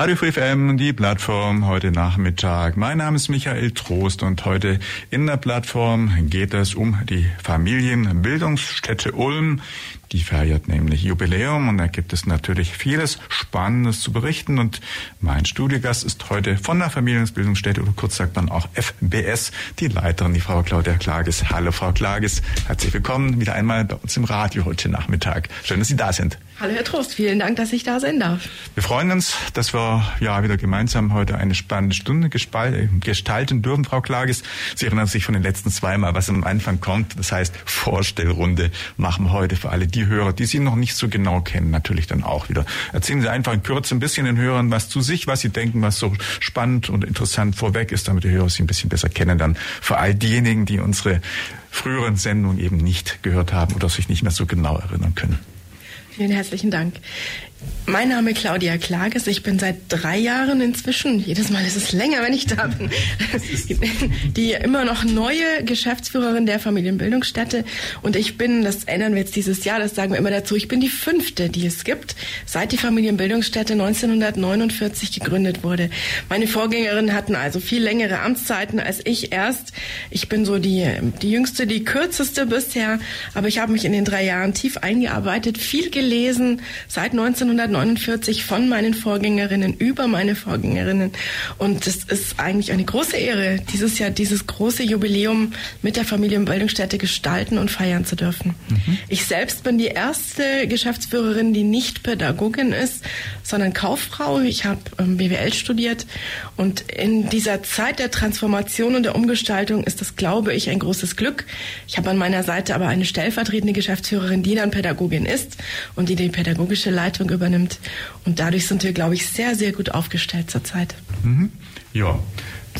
Radio FM, die Plattform heute Nachmittag. Mein Name ist Michael Trost und heute in der Plattform geht es um die Familienbildungsstätte Ulm. Die feiert nämlich Jubiläum und da gibt es natürlich vieles Spannendes zu berichten. Und mein Studiogast ist heute von der Familienbildungsstätte oder kurz sagt man auch FBS, die Leiterin, die Frau Claudia Klages. Hallo Frau Klages, herzlich willkommen wieder einmal bei uns im Radio heute Nachmittag. Schön, dass Sie da sind. Hallo Herr Trost, vielen Dank, dass ich da sein darf. Wir freuen uns, dass wir ja wieder gemeinsam heute eine spannende Stunde gestalten dürfen, Frau Klages. Sie erinnern sich von den letzten zweimal, was am Anfang kommt. Das heißt, Vorstellrunde machen wir heute für alle die Hörer, die Sie noch nicht so genau kennen, natürlich dann auch wieder. Erzählen Sie einfach in Kürze ein bisschen den Hörern was zu sich, was Sie denken, was so spannend und interessant vorweg ist, damit die Hörer Sie ein bisschen besser kennen. Dann für all diejenigen, die unsere früheren Sendungen eben nicht gehört haben oder sich nicht mehr so genau erinnern können. Vielen herzlichen Dank. Mein Name ist Claudia Klages. Ich bin seit drei Jahren inzwischen, jedes Mal ist es länger, wenn ich da bin, die immer noch neue Geschäftsführerin der Familienbildungsstätte. Und ich bin, das ändern wir jetzt dieses Jahr, das sagen wir immer dazu, ich bin die fünfte, die es gibt, seit die Familienbildungsstätte 1949 gegründet wurde. Meine Vorgängerinnen hatten also viel längere Amtszeiten als ich erst. Ich bin so die, die jüngste, die kürzeste bisher, aber ich habe mich in den drei Jahren tief eingearbeitet, viel gelesen, seit 19 1949 von meinen Vorgängerinnen über meine Vorgängerinnen. Und es ist eigentlich eine große Ehre, dieses Jahr dieses große Jubiläum mit der Familienbildungsstätte gestalten und feiern zu dürfen. Mhm. Ich selbst bin die erste Geschäftsführerin, die nicht Pädagogin ist, sondern Kauffrau. Ich habe ähm, BWL studiert und in dieser Zeit der Transformation und der Umgestaltung ist das, glaube ich, ein großes Glück. Ich habe an meiner Seite aber eine stellvertretende Geschäftsführerin, die dann Pädagogin ist und die die pädagogische Leitung übernimmt. Und dadurch sind wir, glaube ich, sehr, sehr gut aufgestellt zurzeit. Mhm. Ja,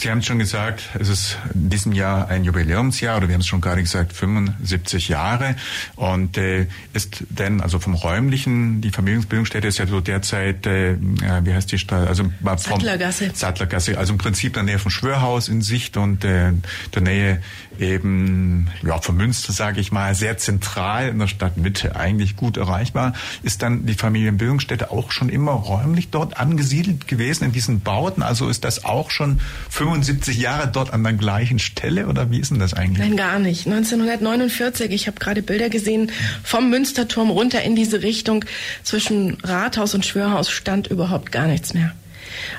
Sie haben es schon gesagt, es ist in diesem Jahr ein Jubiläumsjahr oder wir haben es schon gerade gesagt, 75 Jahre. Und äh, ist denn also vom räumlichen, die Familienbildungsstätte ist ja so derzeit, äh, wie heißt die Stadt? Also vom Sattlergasse. Sattlergasse, also im Prinzip in der Nähe vom Schwörhaus in Sicht und äh, der Nähe eben ja von Münster, sage ich mal, sehr zentral in der Stadtmitte, eigentlich gut erreichbar. Ist dann die Familienbildungsstätte auch schon immer räumlich dort angesiedelt gewesen in diesen Bauten? Also ist das auch schon 75 Jahre dort an der gleichen Stelle oder wie ist denn das eigentlich? Nein, gar nicht. 1949, ich habe gerade Bilder gesehen, vom Münsterturm runter in diese Richtung zwischen Rathaus und Schwörhaus stand überhaupt gar nichts mehr.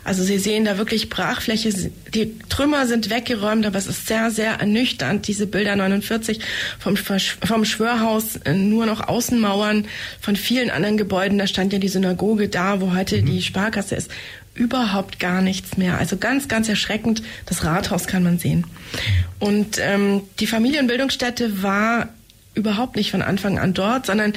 Also Sie sehen da wirklich Brachfläche. Die Trümmer sind weggeräumt, aber es ist sehr, sehr ernüchternd. Diese Bilder 49 vom, vom Schwörhaus, äh, nur noch Außenmauern von vielen anderen Gebäuden. Da stand ja die Synagoge da, wo heute mhm. die Sparkasse ist. Überhaupt gar nichts mehr. Also ganz, ganz erschreckend. Das Rathaus kann man sehen. Und ähm, die Familienbildungsstätte war überhaupt nicht von Anfang an dort, sondern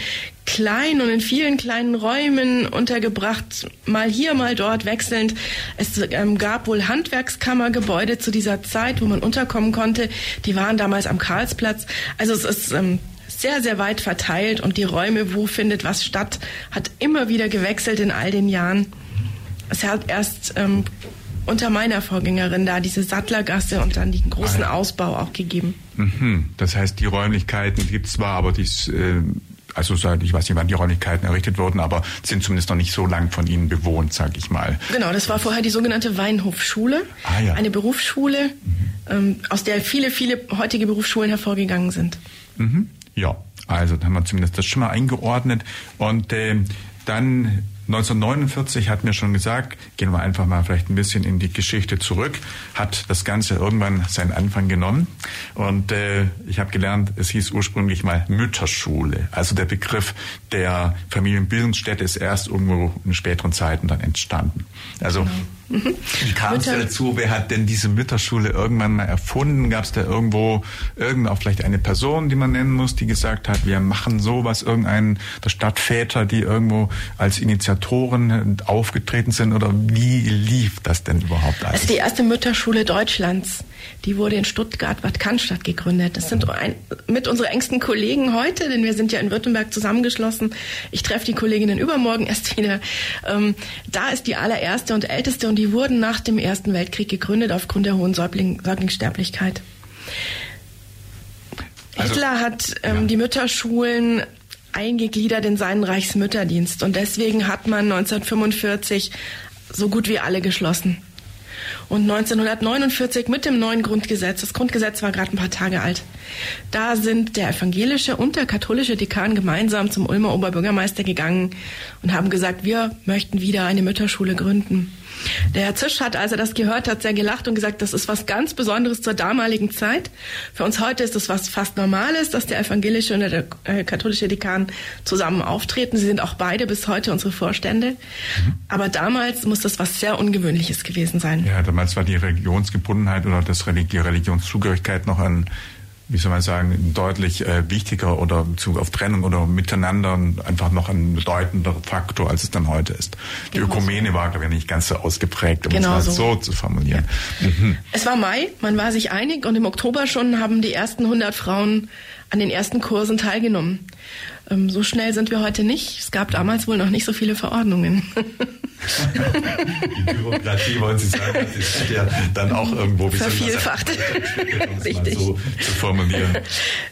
klein und in vielen kleinen Räumen untergebracht, mal hier, mal dort wechselnd. Es ähm, gab wohl Handwerkskammergebäude zu dieser Zeit, wo man unterkommen konnte. Die waren damals am Karlsplatz. Also es ist ähm, sehr, sehr weit verteilt und die Räume, wo findet was statt, hat immer wieder gewechselt in all den Jahren. Es hat erst ähm, unter meiner Vorgängerin da diese Sattlergasse und dann den großen ah, Ausbau auch gegeben. Mhm. Das heißt, die Räumlichkeiten gibt es zwar, aber die äh, also ich weiß nicht, wann die Räumlichkeiten errichtet wurden, aber sind zumindest noch nicht so lang von Ihnen bewohnt, sage ich mal. Genau, das war vorher die sogenannte Weinhofschule, ah, ja. eine Berufsschule, mhm. ähm, aus der viele, viele heutige Berufsschulen hervorgegangen sind. Mhm. Ja, also dann haben wir zumindest das schon mal eingeordnet und äh, dann 1949 hat mir schon gesagt, gehen wir einfach mal vielleicht ein bisschen in die Geschichte zurück, hat das Ganze irgendwann seinen Anfang genommen. Und äh, ich habe gelernt, es hieß ursprünglich mal Mütterschule. Also der Begriff der Familienbildungsstätte ist erst irgendwo in späteren Zeiten dann entstanden. Also genau. Mhm. Wie kam es dazu? Wer hat denn diese Mütterschule irgendwann mal erfunden? Gab es da irgendwo irgendwo vielleicht eine Person, die man nennen muss, die gesagt hat, wir machen sowas, irgendeinen der Stadtväter, die irgendwo als Initiatoren aufgetreten sind oder wie lief das denn überhaupt alles? Also die erste Mütterschule Deutschlands, die wurde in Stuttgart, Bad Cannstatt gegründet. Das sind ein, mit unsere engsten Kollegen heute, denn wir sind ja in Württemberg zusammengeschlossen. Ich treffe die Kolleginnen übermorgen erst wieder. Ähm, da ist die allererste und älteste und die wurden nach dem Ersten Weltkrieg gegründet aufgrund der hohen Säugling Säuglingssterblichkeit. Also, Hitler hat ähm, ja. die Mütterschulen eingegliedert in seinen Reichsmütterdienst und deswegen hat man 1945 so gut wie alle geschlossen. Und 1949 mit dem neuen Grundgesetz, das Grundgesetz war gerade ein paar Tage alt, da sind der evangelische und der katholische Dekan gemeinsam zum Ulmer Oberbürgermeister gegangen und haben gesagt, wir möchten wieder eine Mütterschule gründen. Der Herr Zisch hat, als er das gehört hat, sehr gelacht und gesagt, das ist was ganz Besonderes zur damaligen Zeit. Für uns heute ist es was fast Normales, dass der evangelische und der äh, katholische Dekan zusammen auftreten. Sie sind auch beide bis heute unsere Vorstände. Mhm. Aber damals muss das was sehr Ungewöhnliches gewesen sein. Ja, damals war die Religionsgebundenheit oder das die Religionszugehörigkeit noch ein wie soll man sagen, deutlich äh, wichtiger oder Bezug auf Trennung oder Miteinander einfach noch ein bedeutender Faktor, als es dann heute ist. Die genau Ökumene so. war, glaube ich, nicht ganz so ausgeprägt, um genau es mal so. so zu formulieren. Ja. Mhm. Es war Mai, man war sich einig und im Oktober schon haben die ersten 100 Frauen an den ersten Kursen teilgenommen. Ähm, so schnell sind wir heute nicht. Es gab damals wohl noch nicht so viele Verordnungen. Die Bürokratie, wollen Sie sagen, das ist ja dann auch irgendwo vervielfacht. Richtig. So zu formulieren.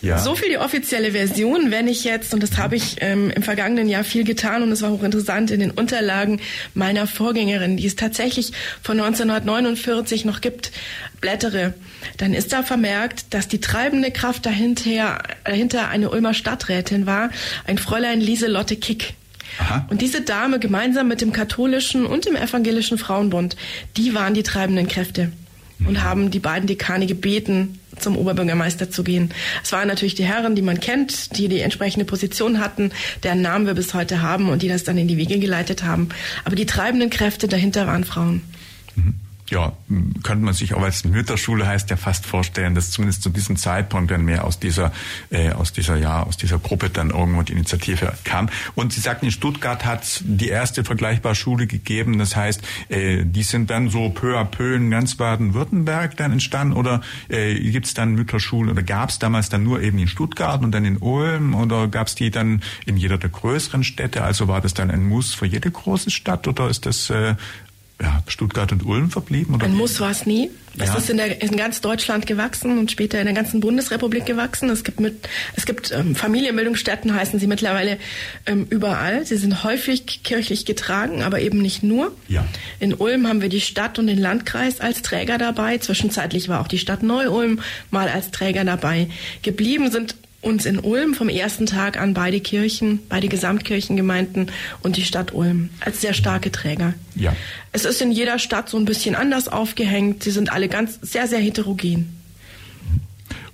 Ja. So viel die offizielle Version. Wenn ich jetzt, und das habe ich ähm, im vergangenen Jahr viel getan und es war hochinteressant in den Unterlagen meiner Vorgängerin, die es tatsächlich von 1949 noch gibt, blättere, dann ist da vermerkt, dass die treibende Kraft dahinter, dahinter eine Ulmer Stadträtin war, ein Fräulein Lieselotte Kick. Aha. Und diese Dame gemeinsam mit dem katholischen und dem evangelischen Frauenbund, die waren die treibenden Kräfte und mhm. haben die beiden Dekane gebeten, zum Oberbürgermeister zu gehen. Es waren natürlich die Herren, die man kennt, die die entsprechende Position hatten, deren Namen wir bis heute haben und die das dann in die Wege geleitet haben. Aber die treibenden Kräfte dahinter waren Frauen. Mhm ja, könnte man sich auch als Mütterschule heißt ja fast vorstellen, dass zumindest zu diesem Zeitpunkt dann mehr aus dieser, äh, aus dieser, ja, aus dieser Gruppe dann irgendwo die Initiative kam. Und Sie sagten, in Stuttgart hat die erste vergleichbare Schule gegeben. Das heißt, äh, die sind dann so peu à peu in ganz Baden-Württemberg dann entstanden oder äh, gibt es dann Mütterschulen oder gab es damals dann nur eben in Stuttgart und dann in Ulm oder gab es die dann in jeder der größeren Städte? Also war das dann ein Muss für jede große Stadt oder ist das äh, ja, Stuttgart und Ulm verblieben? Oder? Ein Muss war es nie. Es ja. ist in, der, in ganz Deutschland gewachsen und später in der ganzen Bundesrepublik gewachsen. Es gibt, mit, es gibt ähm, Familienbildungsstätten, heißen sie mittlerweile ähm, überall. Sie sind häufig kirchlich getragen, aber eben nicht nur. Ja. In Ulm haben wir die Stadt und den Landkreis als Träger dabei. Zwischenzeitlich war auch die Stadt Neu-Ulm mal als Träger dabei. Geblieben sind uns in Ulm vom ersten Tag an beide Kirchen, beide Gesamtkirchengemeinden und die Stadt Ulm als sehr starke Träger. Ja. Es ist in jeder Stadt so ein bisschen anders aufgehängt. Sie sind alle ganz sehr, sehr heterogen.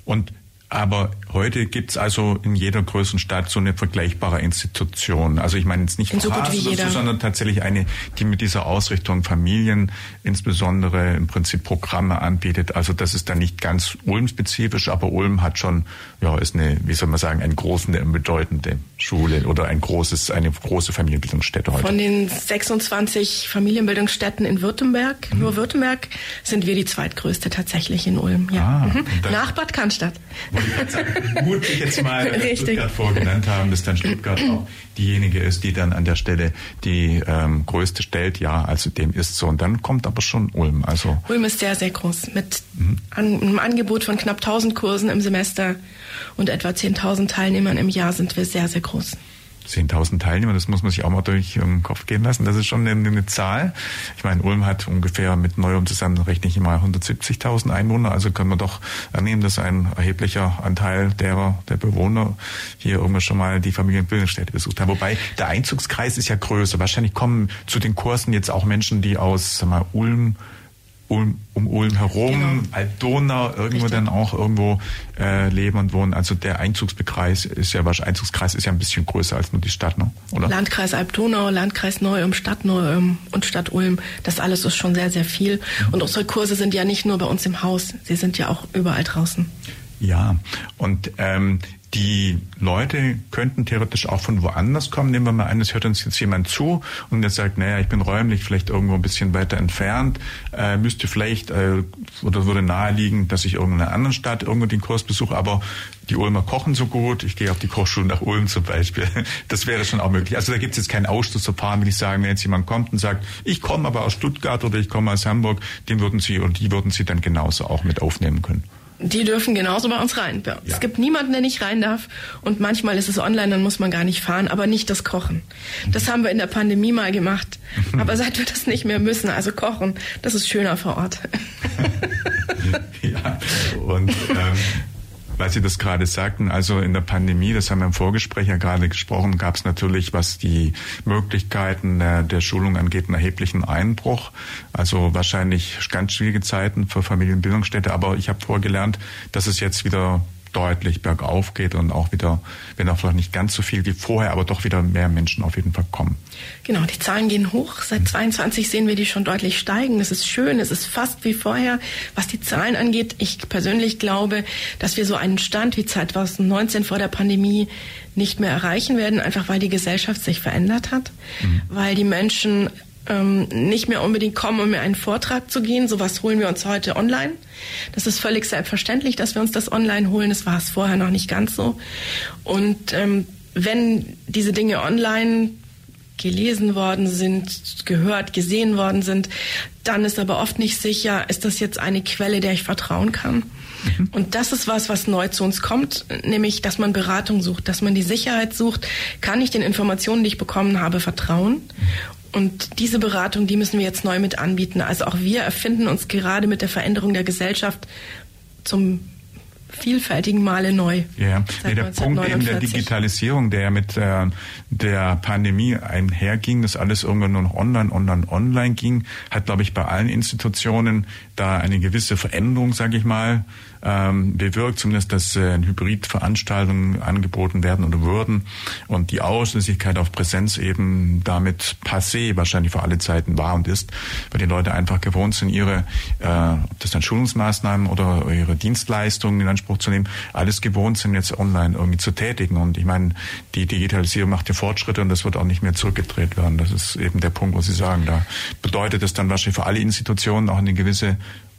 Und aber heute gibt's also in jeder größeren Stadt so eine vergleichbare Institution. Also ich meine jetzt nicht so gut wie jeder. sondern tatsächlich eine, die mit dieser Ausrichtung Familien insbesondere im Prinzip Programme anbietet. Also das ist dann nicht ganz Ulm-spezifisch, aber Ulm hat schon, ja, ist eine, wie soll man sagen, eine große, eine bedeutende Schule oder ein großes, eine große Familienbildungsstätte heute. Von den 26 Familienbildungsstätten in Württemberg, mhm. nur Württemberg, sind wir die zweitgrößte tatsächlich in Ulm. Ja. Ah, mhm. Nach Bad Cannstatt vermutlich jetzt mal Richtig. Stuttgart vorgenannt haben, dass dann Stuttgart auch diejenige ist, die dann an der Stelle die ähm, größte stellt. Ja, also dem ist so. Und dann kommt aber schon Ulm. Also Ulm ist sehr, sehr groß mit mhm. an, einem Angebot von knapp 1000 Kursen im Semester und etwa 10.000 Teilnehmern im Jahr sind wir sehr, sehr groß. 10.000 Teilnehmer, das muss man sich auch mal durch den Kopf gehen lassen. Das ist schon eine, eine Zahl. Ich meine, Ulm hat ungefähr mit Neuem zusammen rechne ich mal 170.000 Einwohner. Also können wir doch annehmen, dass ein erheblicher Anteil derer, der Bewohner hier irgendwann schon mal die Familienbildungsstätte besucht haben. Wobei der Einzugskreis ist ja größer. Wahrscheinlich kommen zu den Kursen jetzt auch Menschen, die aus sag mal, Ulm um, um Ulm herum, genau. Altdonau, irgendwo Richtig. dann auch irgendwo äh, leben und wohnen. Also der Einzugskreis ist ja wahrscheinlich Einzugskreis ist ja ein bisschen größer als nur die Stadt, ne? oder? Landkreis Altdonau, Landkreis Neu-Ulm, Stadt Neu-Ulm und Stadt Ulm. Das alles ist schon sehr, sehr viel. Mhm. Und unsere Kurse sind ja nicht nur bei uns im Haus, sie sind ja auch überall draußen. Ja, und ähm, die Leute könnten theoretisch auch von woanders kommen. Nehmen wir mal an, es hört uns jetzt jemand zu und der sagt, naja, ich bin räumlich vielleicht irgendwo ein bisschen weiter entfernt, äh, müsste vielleicht äh, oder würde naheliegen, dass ich in einer anderen Stadt irgendwo den Kurs besuche, aber die Ulmer kochen so gut, ich gehe auf die Kochschule nach Ulm zum Beispiel. Das wäre schon auch möglich. Also da gibt es jetzt kein Ausschlussverfahren, will ich sagen, wenn jetzt jemand kommt und sagt, ich komme aber aus Stuttgart oder ich komme aus Hamburg, den würden Sie oder die würden Sie dann genauso auch mit aufnehmen können. Die dürfen genauso bei uns rein. Ja. Es gibt niemanden, der nicht rein darf. Und manchmal ist es online, dann muss man gar nicht fahren, aber nicht das Kochen. Das haben wir in der Pandemie mal gemacht. Aber seit wir das nicht mehr müssen, also kochen, das ist schöner vor Ort. ja, und ähm, weil Sie das gerade sagten, also in der Pandemie, das haben wir im Vorgespräch ja gerade gesprochen, gab es natürlich, was die Möglichkeiten der, der Schulung angeht, einen erheblichen Einbruch. Also wahrscheinlich ganz schwierige Zeiten für Familienbildungsstätte. Aber ich habe vorgelernt, dass es jetzt wieder deutlich bergauf geht und auch wieder, wenn auch vielleicht nicht ganz so viel wie vorher, aber doch wieder mehr Menschen auf jeden Fall kommen. Genau, die Zahlen gehen hoch. Seit 22 sehen wir die schon deutlich steigen. Es ist schön, es ist fast wie vorher. Was die Zahlen angeht, ich persönlich glaube, dass wir so einen Stand wie 2019 vor der Pandemie nicht mehr erreichen werden, einfach weil die Gesellschaft sich verändert hat, mhm. weil die Menschen ähm, nicht mehr unbedingt kommen, um mir einen Vortrag zu gehen. Sowas holen wir uns heute online. Das ist völlig selbstverständlich, dass wir uns das online holen. Das war es vorher noch nicht ganz so. Und ähm, wenn diese Dinge online gelesen worden sind, gehört, gesehen worden sind, dann ist aber oft nicht sicher, ist das jetzt eine Quelle, der ich vertrauen kann. Mhm. Und das ist was, was neu zu uns kommt, nämlich, dass man Beratung sucht, dass man die Sicherheit sucht, kann ich den Informationen, die ich bekommen habe, vertrauen? Und diese Beratung, die müssen wir jetzt neu mit anbieten. Also auch wir erfinden uns gerade mit der Veränderung der Gesellschaft zum vielfältigen Male neu. Ja, nee, der Punkt eben der Digitalisierung, der mit äh, der Pandemie einherging, dass alles irgendwann nur noch online, online, online ging, hat, glaube ich, bei allen Institutionen da eine gewisse Veränderung, sage ich mal, ähm, bewirkt, zumindest, dass äh, Hybridveranstaltungen angeboten werden oder würden und die Ausschließlichkeit auf Präsenz eben damit passé wahrscheinlich für alle Zeiten war und ist, weil die Leute einfach gewohnt sind, ihre, äh, ob das dann Schulungsmaßnahmen oder ihre Dienstleistungen in Anspruch zu nehmen, alles gewohnt sind, jetzt online irgendwie zu tätigen. Und ich meine, die Digitalisierung macht ja Fortschritte und das wird auch nicht mehr zurückgedreht werden. Das ist eben der Punkt, wo Sie sagen. Da bedeutet es dann wahrscheinlich für alle Institutionen auch eine gewisse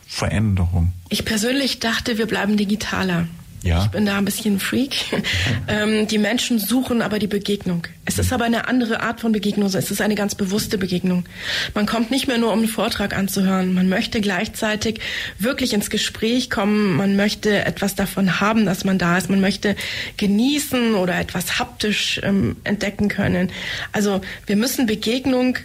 Veränderung? Ich persönlich dachte, wir bleiben digitaler. Ja. Ich bin da ein bisschen Freak. ähm, die Menschen suchen aber die Begegnung. Es ist aber eine andere Art von Begegnung. Es ist eine ganz bewusste Begegnung. Man kommt nicht mehr nur, um einen Vortrag anzuhören. Man möchte gleichzeitig wirklich ins Gespräch kommen. Man möchte etwas davon haben, dass man da ist. Man möchte genießen oder etwas haptisch ähm, entdecken können. Also wir müssen Begegnung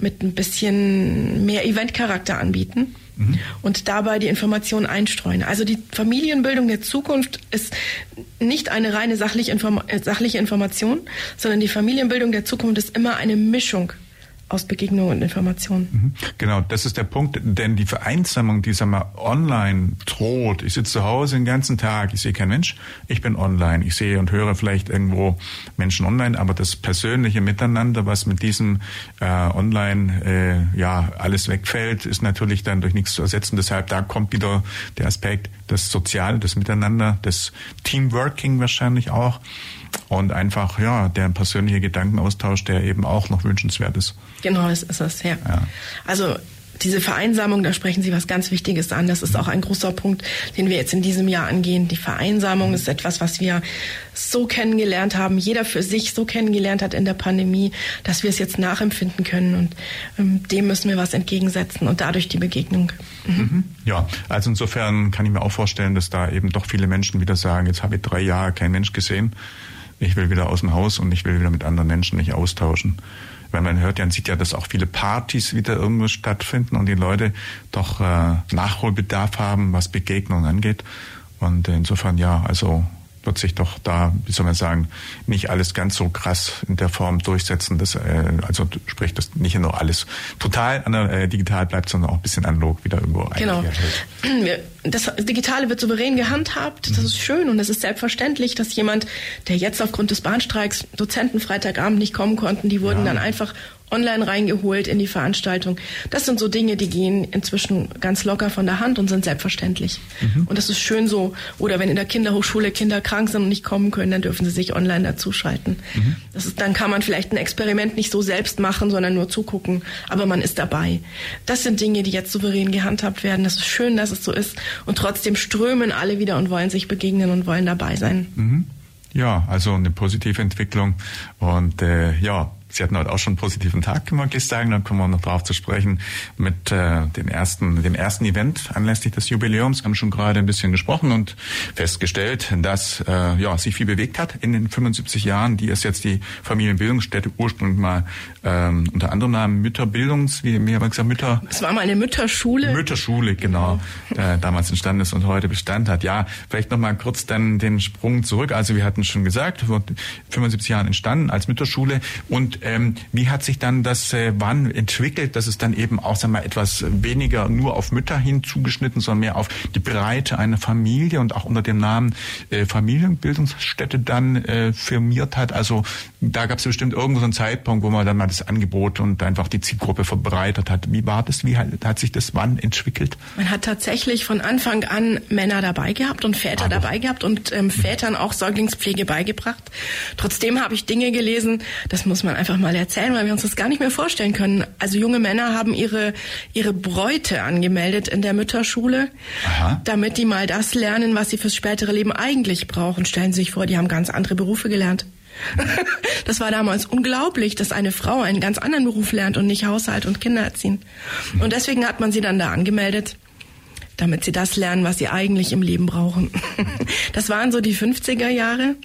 mit ein bisschen mehr Eventcharakter anbieten mhm. und dabei die Informationen einstreuen. Also die Familienbildung der Zukunft ist nicht eine reine sachliche, Inform äh, sachliche Information, sondern die Familienbildung der Zukunft ist immer eine Mischung aus Begegnung und Information. Mhm. Genau, das ist der Punkt, denn die Vereinsamung, die sag mal, online droht. Ich sitze zu Hause den ganzen Tag, ich sehe keinen Mensch, ich bin online. Ich sehe und höre vielleicht irgendwo Menschen online, aber das persönliche Miteinander, was mit diesem äh, online äh, ja alles wegfällt, ist natürlich dann durch nichts zu ersetzen. Deshalb da kommt wieder der Aspekt, das Soziale, das Miteinander, das Teamworking wahrscheinlich auch und einfach ja der persönliche Gedankenaustausch, der eben auch noch wünschenswert ist. Genau, das ist es, ja. ja. Also diese Vereinsamung, da sprechen Sie was ganz Wichtiges an. Das ist auch ein großer Punkt, den wir jetzt in diesem Jahr angehen. Die Vereinsamung ist etwas, was wir so kennengelernt haben, jeder für sich so kennengelernt hat in der Pandemie, dass wir es jetzt nachempfinden können. Und ähm, dem müssen wir was entgegensetzen und dadurch die Begegnung. Mhm. Mhm. Ja, also insofern kann ich mir auch vorstellen, dass da eben doch viele Menschen wieder sagen, jetzt habe ich drei Jahre keinen Mensch gesehen ich will wieder aus dem Haus und ich will wieder mit anderen Menschen mich austauschen. Weil man hört ja und sieht ja, dass auch viele Partys wieder irgendwo stattfinden und die Leute doch äh, Nachholbedarf haben, was Begegnungen angeht. Und insofern ja, also wird sich doch da, wie soll man sagen, nicht alles ganz so krass in der Form durchsetzen. Dass, äh, also sprich, dass nicht nur alles total äh, digital bleibt, sondern auch ein bisschen analog wieder irgendwo Genau. Das Digitale wird souverän gehandhabt. Das mhm. ist schön und es ist selbstverständlich, dass jemand, der jetzt aufgrund des Bahnstreiks Dozenten Freitagabend nicht kommen konnten, die wurden ja. dann einfach online reingeholt in die Veranstaltung. Das sind so Dinge, die gehen inzwischen ganz locker von der Hand und sind selbstverständlich. Mhm. Und das ist schön so. Oder wenn in der Kinderhochschule Kinder krank sind und nicht kommen können, dann dürfen sie sich online dazuschalten. Mhm. Das ist, dann kann man vielleicht ein Experiment nicht so selbst machen, sondern nur zugucken. Aber man ist dabei. Das sind Dinge, die jetzt souverän gehandhabt werden. Das ist schön, dass es so ist. Und trotzdem strömen alle wieder und wollen sich begegnen und wollen dabei sein. Mhm. Ja, also eine positive Entwicklung. Und äh, ja, Sie hatten heute auch schon einen positiven Tag, kann man gleich sagen. Da kommen wir noch drauf zu sprechen mit äh, dem ersten, dem ersten Event anlässlich des Jubiläums. Wir haben schon gerade ein bisschen gesprochen und festgestellt, dass äh, ja sich viel bewegt hat in den 75 Jahren, die es jetzt die Familienbildungsstätte ursprünglich mal ähm, unter anderem Namen Mütterbildungs, wie mir gesagt, Mütter. Es war mal eine Mütterschule. Mütterschule, genau, äh, damals entstanden ist und heute Bestand hat. Ja, vielleicht noch mal kurz dann den Sprung zurück. Also wir hatten schon gesagt, vor 75 Jahren entstanden als Mütterschule und ähm, wie hat sich dann das äh, wann entwickelt, dass es dann eben auch sag mal, etwas weniger nur auf Mütter hin zugeschnitten, sondern mehr auf die Breite einer Familie und auch unter dem Namen äh, Familienbildungsstätte dann äh, firmiert hat? Also da gab es bestimmt irgendwo so einen Zeitpunkt, wo man dann mal das Angebot und einfach die Zielgruppe verbreitert hat. Wie war das? Wie hat, hat sich das wann entwickelt? Man hat tatsächlich von Anfang an Männer dabei gehabt und Väter Aber. dabei gehabt und ähm, Vätern auch Säuglingspflege beigebracht. Trotzdem habe ich Dinge gelesen, das muss man einfach einfach mal erzählen, weil wir uns das gar nicht mehr vorstellen können. Also junge Männer haben ihre, ihre Bräute angemeldet in der Mütterschule, Aha. damit die mal das lernen, was sie fürs spätere Leben eigentlich brauchen. Stellen Sie sich vor, die haben ganz andere Berufe gelernt. Das war damals unglaublich, dass eine Frau einen ganz anderen Beruf lernt und nicht Haushalt und Kinder erziehen. Und deswegen hat man sie dann da angemeldet, damit sie das lernen, was sie eigentlich im Leben brauchen. Das waren so die 50er Jahre.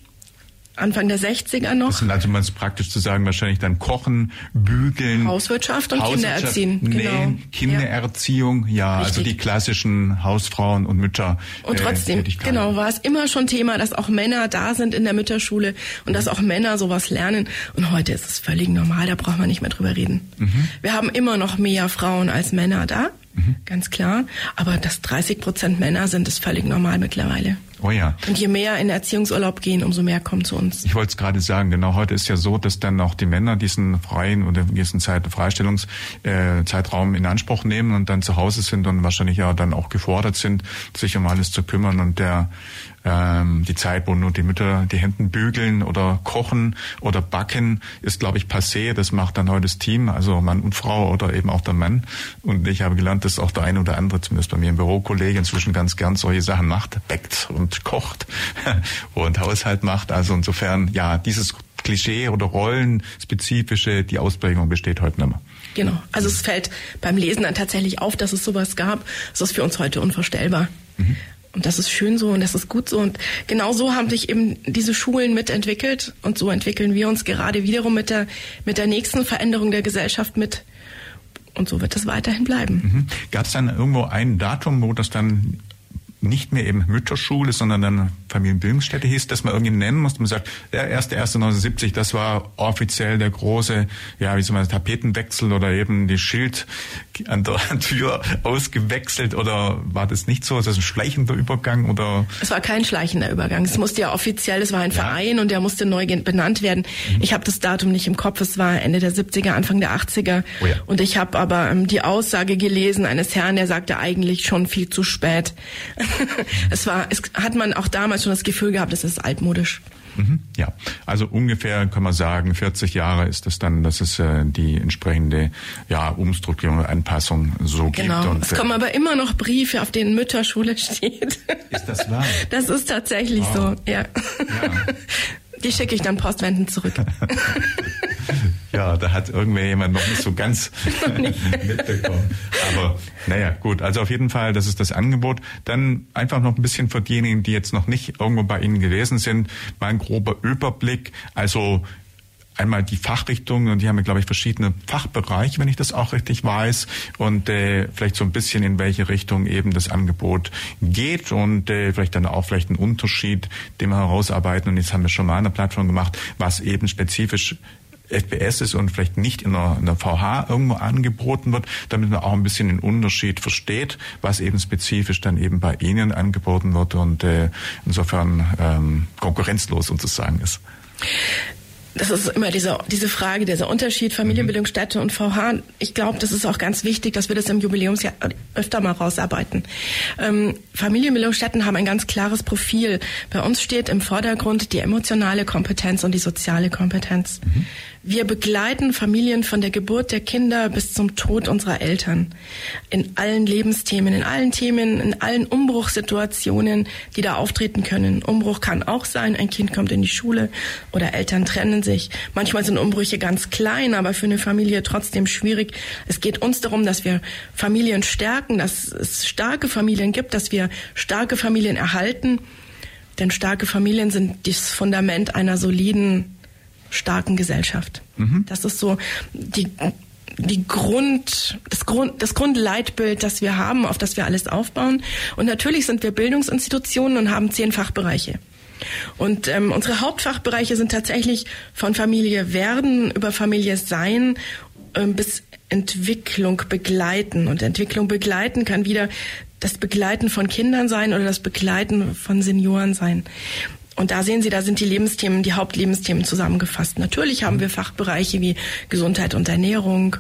Anfang der 60er noch. Das sind also, man es praktisch zu sagen, wahrscheinlich dann Kochen, Bügeln. Hauswirtschaft und Hauswirtschaft, Kindererziehen. Nähen, genau. Kindererziehung, ja, also die klassischen Hausfrauen und Mütter. Und trotzdem, äh, genau, war es immer schon Thema, dass auch Männer da sind in der Mütterschule und dass auch Männer sowas lernen. Und heute ist es völlig normal, da braucht man nicht mehr drüber reden. Mhm. Wir haben immer noch mehr Frauen als Männer da, mhm. ganz klar. Aber dass 30 Prozent Männer sind, ist völlig normal mittlerweile. Oh ja. Und je mehr in Erziehungsurlaub gehen, umso mehr kommen zu uns. Ich wollte es gerade sagen, genau heute ist ja so, dass dann auch die Männer diesen freien oder diesen Zeit, Freistellungszeitraum äh, in Anspruch nehmen und dann zu Hause sind und wahrscheinlich ja dann auch gefordert sind, sich um alles zu kümmern und der ähm, die Zeit, wo nur die Mütter die Händen bügeln oder kochen oder backen, ist, glaube ich, passé. Das macht dann heute das Team, also Mann und Frau oder eben auch der Mann. Und ich habe gelernt, dass auch der eine oder andere, zumindest bei mir im Bürokollege, inzwischen ganz gern solche Sachen macht, backt und kocht und Haushalt macht. Also insofern, ja, dieses Klischee oder Rollenspezifische, die Ausprägung besteht heute nicht mehr. Genau. Also es fällt beim Lesen dann tatsächlich auf, dass es sowas gab. Das ist für uns heute unvorstellbar. Mhm. Und das ist schön so und das ist gut so. Und genau so haben sich eben diese Schulen mitentwickelt. Und so entwickeln wir uns gerade wiederum mit der, mit der nächsten Veränderung der Gesellschaft mit. Und so wird es weiterhin bleiben. Mhm. Gab es dann irgendwo ein Datum, wo das dann nicht mehr eben Mütterschule, sondern dann Familienbildungsstätte hieß, dass man irgendwie nennen musste. Man sagt, der erste, erste 1970, das war offiziell der große, ja, wie soll man, Tapetenwechsel oder eben die Schild an der Tür ausgewechselt oder war das nicht so? Ist das ein schleichender Übergang oder? Es war kein schleichender Übergang. Es musste ja offiziell, es war ein ja. Verein und der musste neu benannt werden. Mhm. Ich habe das Datum nicht im Kopf. Es war Ende der 70er, Anfang der 80er. Oh ja. Und ich habe aber ähm, die Aussage gelesen eines Herrn, der sagte eigentlich schon viel zu spät. es war, es hat man auch damals schon das Gefühl gehabt, es ist altmodisch. Mhm, ja, also ungefähr kann man sagen, 40 Jahre ist es dann, dass es äh, die entsprechende ja, Umstrukturierung, Anpassung so genau. gibt. Und, es kommen aber immer noch Briefe, auf denen Mütterschule steht. Ist das wahr? Das ist tatsächlich wow. so, ja. ja. Die schicke ich dann postwendend zurück. ja, da hat irgendwer jemand noch nicht so ganz mitbekommen. Aber naja, gut. Also auf jeden Fall, das ist das Angebot. Dann einfach noch ein bisschen für diejenigen, die jetzt noch nicht irgendwo bei Ihnen gewesen sind, mal ein grober Überblick. Also einmal die Fachrichtungen und die haben, glaube ich, verschiedene Fachbereiche, wenn ich das auch richtig weiß. Und äh, vielleicht so ein bisschen in welche Richtung eben das Angebot geht. Und äh, vielleicht dann auch vielleicht einen Unterschied, den wir herausarbeiten. Und jetzt haben wir schon mal eine Plattform gemacht, was eben spezifisch FPS ist und vielleicht nicht in der, in der VH irgendwo angeboten wird, damit man auch ein bisschen den Unterschied versteht, was eben spezifisch dann eben bei Ihnen angeboten wird und äh, insofern ähm, konkurrenzlos sozusagen ist das ist immer diese, diese Frage, dieser Unterschied Familienbildungsstätte und VH. Ich glaube, das ist auch ganz wichtig, dass wir das im Jubiläumsjahr öfter mal rausarbeiten. Ähm, Familienbildungsstätten haben ein ganz klares Profil. Bei uns steht im Vordergrund die emotionale Kompetenz und die soziale Kompetenz. Mhm. Wir begleiten Familien von der Geburt der Kinder bis zum Tod unserer Eltern. In allen Lebensthemen, in allen Themen, in allen Umbruchssituationen, die da auftreten können. Umbruch kann auch sein, ein Kind kommt in die Schule oder Eltern trennen sich. Manchmal sind Umbrüche ganz klein, aber für eine Familie trotzdem schwierig. Es geht uns darum, dass wir Familien stärken, dass es starke Familien gibt, dass wir starke Familien erhalten. Denn starke Familien sind das Fundament einer soliden starken Gesellschaft. Mhm. Das ist so die die Grund, das Grund, das Grundleitbild, das wir haben, auf das wir alles aufbauen. Und natürlich sind wir Bildungsinstitutionen und haben zehn Fachbereiche. Und ähm, unsere Hauptfachbereiche sind tatsächlich von Familie werden über Familie sein ähm, bis Entwicklung begleiten. Und Entwicklung begleiten kann wieder das Begleiten von Kindern sein oder das Begleiten von Senioren sein. Und da sehen Sie, da sind die Lebensthemen, die Hauptlebensthemen zusammengefasst. Natürlich haben wir Fachbereiche wie Gesundheit und Ernährung,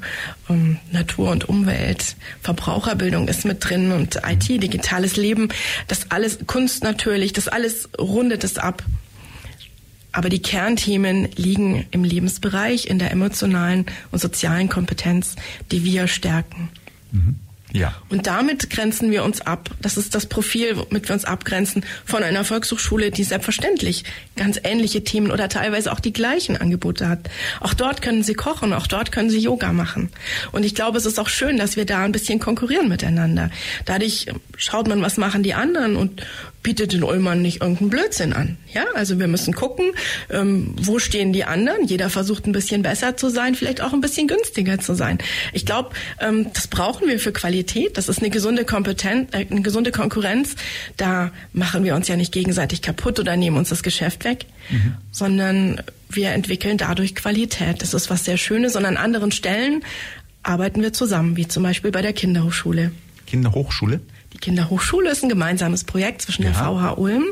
ähm, Natur und Umwelt, Verbraucherbildung ist mit drin und IT, digitales Leben. Das alles, Kunst natürlich, das alles rundet es ab. Aber die Kernthemen liegen im Lebensbereich, in der emotionalen und sozialen Kompetenz, die wir stärken. Mhm. Ja. Und damit grenzen wir uns ab. Das ist das Profil, womit wir uns abgrenzen von einer Volkshochschule, die selbstverständlich ganz ähnliche Themen oder teilweise auch die gleichen Angebote hat. Auch dort können sie kochen, auch dort können sie Yoga machen. Und ich glaube, es ist auch schön, dass wir da ein bisschen konkurrieren miteinander. Dadurch schaut man, was machen die anderen und bietet den Ullmann nicht irgendeinen Blödsinn an. Ja, also wir müssen gucken, ähm, wo stehen die anderen. Jeder versucht ein bisschen besser zu sein, vielleicht auch ein bisschen günstiger zu sein. Ich glaube, ähm, das brauchen wir für Qualität. Das ist eine gesunde Kompetenz, äh, eine gesunde Konkurrenz. Da machen wir uns ja nicht gegenseitig kaputt oder nehmen uns das Geschäft weg, mhm. sondern wir entwickeln dadurch Qualität. Das ist was sehr Schönes. Und an anderen Stellen arbeiten wir zusammen, wie zum Beispiel bei der Kinderhochschule. Kinderhochschule? Die Kinderhochschule ist ein gemeinsames Projekt zwischen ja. der VH Ulm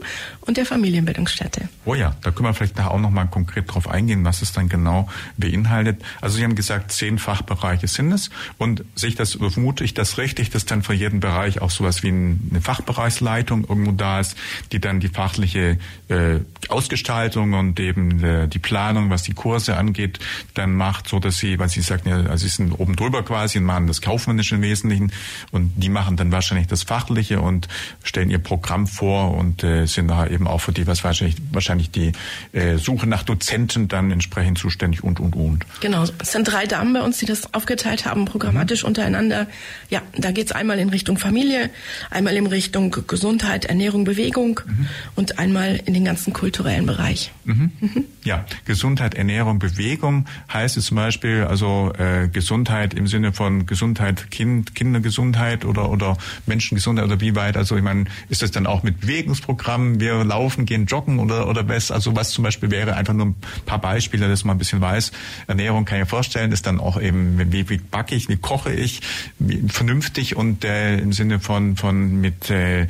und der Familienbildungsstätte. Oh ja, da können wir vielleicht nachher auch noch mal konkret drauf eingehen, was es dann genau beinhaltet. Also Sie haben gesagt, zehn Fachbereiche sind es und sich das, so vermute ich das richtig, dass dann für jeden Bereich auch sowas wie eine Fachbereichsleitung irgendwo da ist, die dann die fachliche äh, Ausgestaltung und eben äh, die Planung, was die Kurse angeht, dann macht, so dass Sie, weil Sie sagten ja, also Sie sind oben drüber quasi und machen das Kaufmännische im Wesentlichen und die machen dann wahrscheinlich das Fachliche und stellen ihr Programm vor und äh, sind da eben auch für die, was wahrscheinlich, wahrscheinlich die äh, Suche nach Dozenten dann entsprechend zuständig und, und, und. Genau, es sind drei Damen bei uns, die das aufgeteilt haben, programmatisch mhm. untereinander. Ja, da geht's einmal in Richtung Familie, einmal in Richtung Gesundheit, Ernährung, Bewegung mhm. und einmal in den ganzen kulturellen Bereich. Mhm. mhm. Ja, Gesundheit, Ernährung, Bewegung heißt es zum Beispiel, also äh, Gesundheit im Sinne von Gesundheit, Kind, Kindergesundheit oder, oder Menschengesundheit Gesundheit oder wie weit? Also ich meine, ist das dann auch mit Bewegungsprogrammen? Wir laufen, gehen joggen oder oder was? Also was zum Beispiel wäre einfach nur ein paar Beispiele, dass man ein bisschen weiß. Ernährung kann ich mir vorstellen, ist dann auch eben wie, wie backe ich, wie koche ich, wie, vernünftig und äh, im Sinne von von mit äh, äh,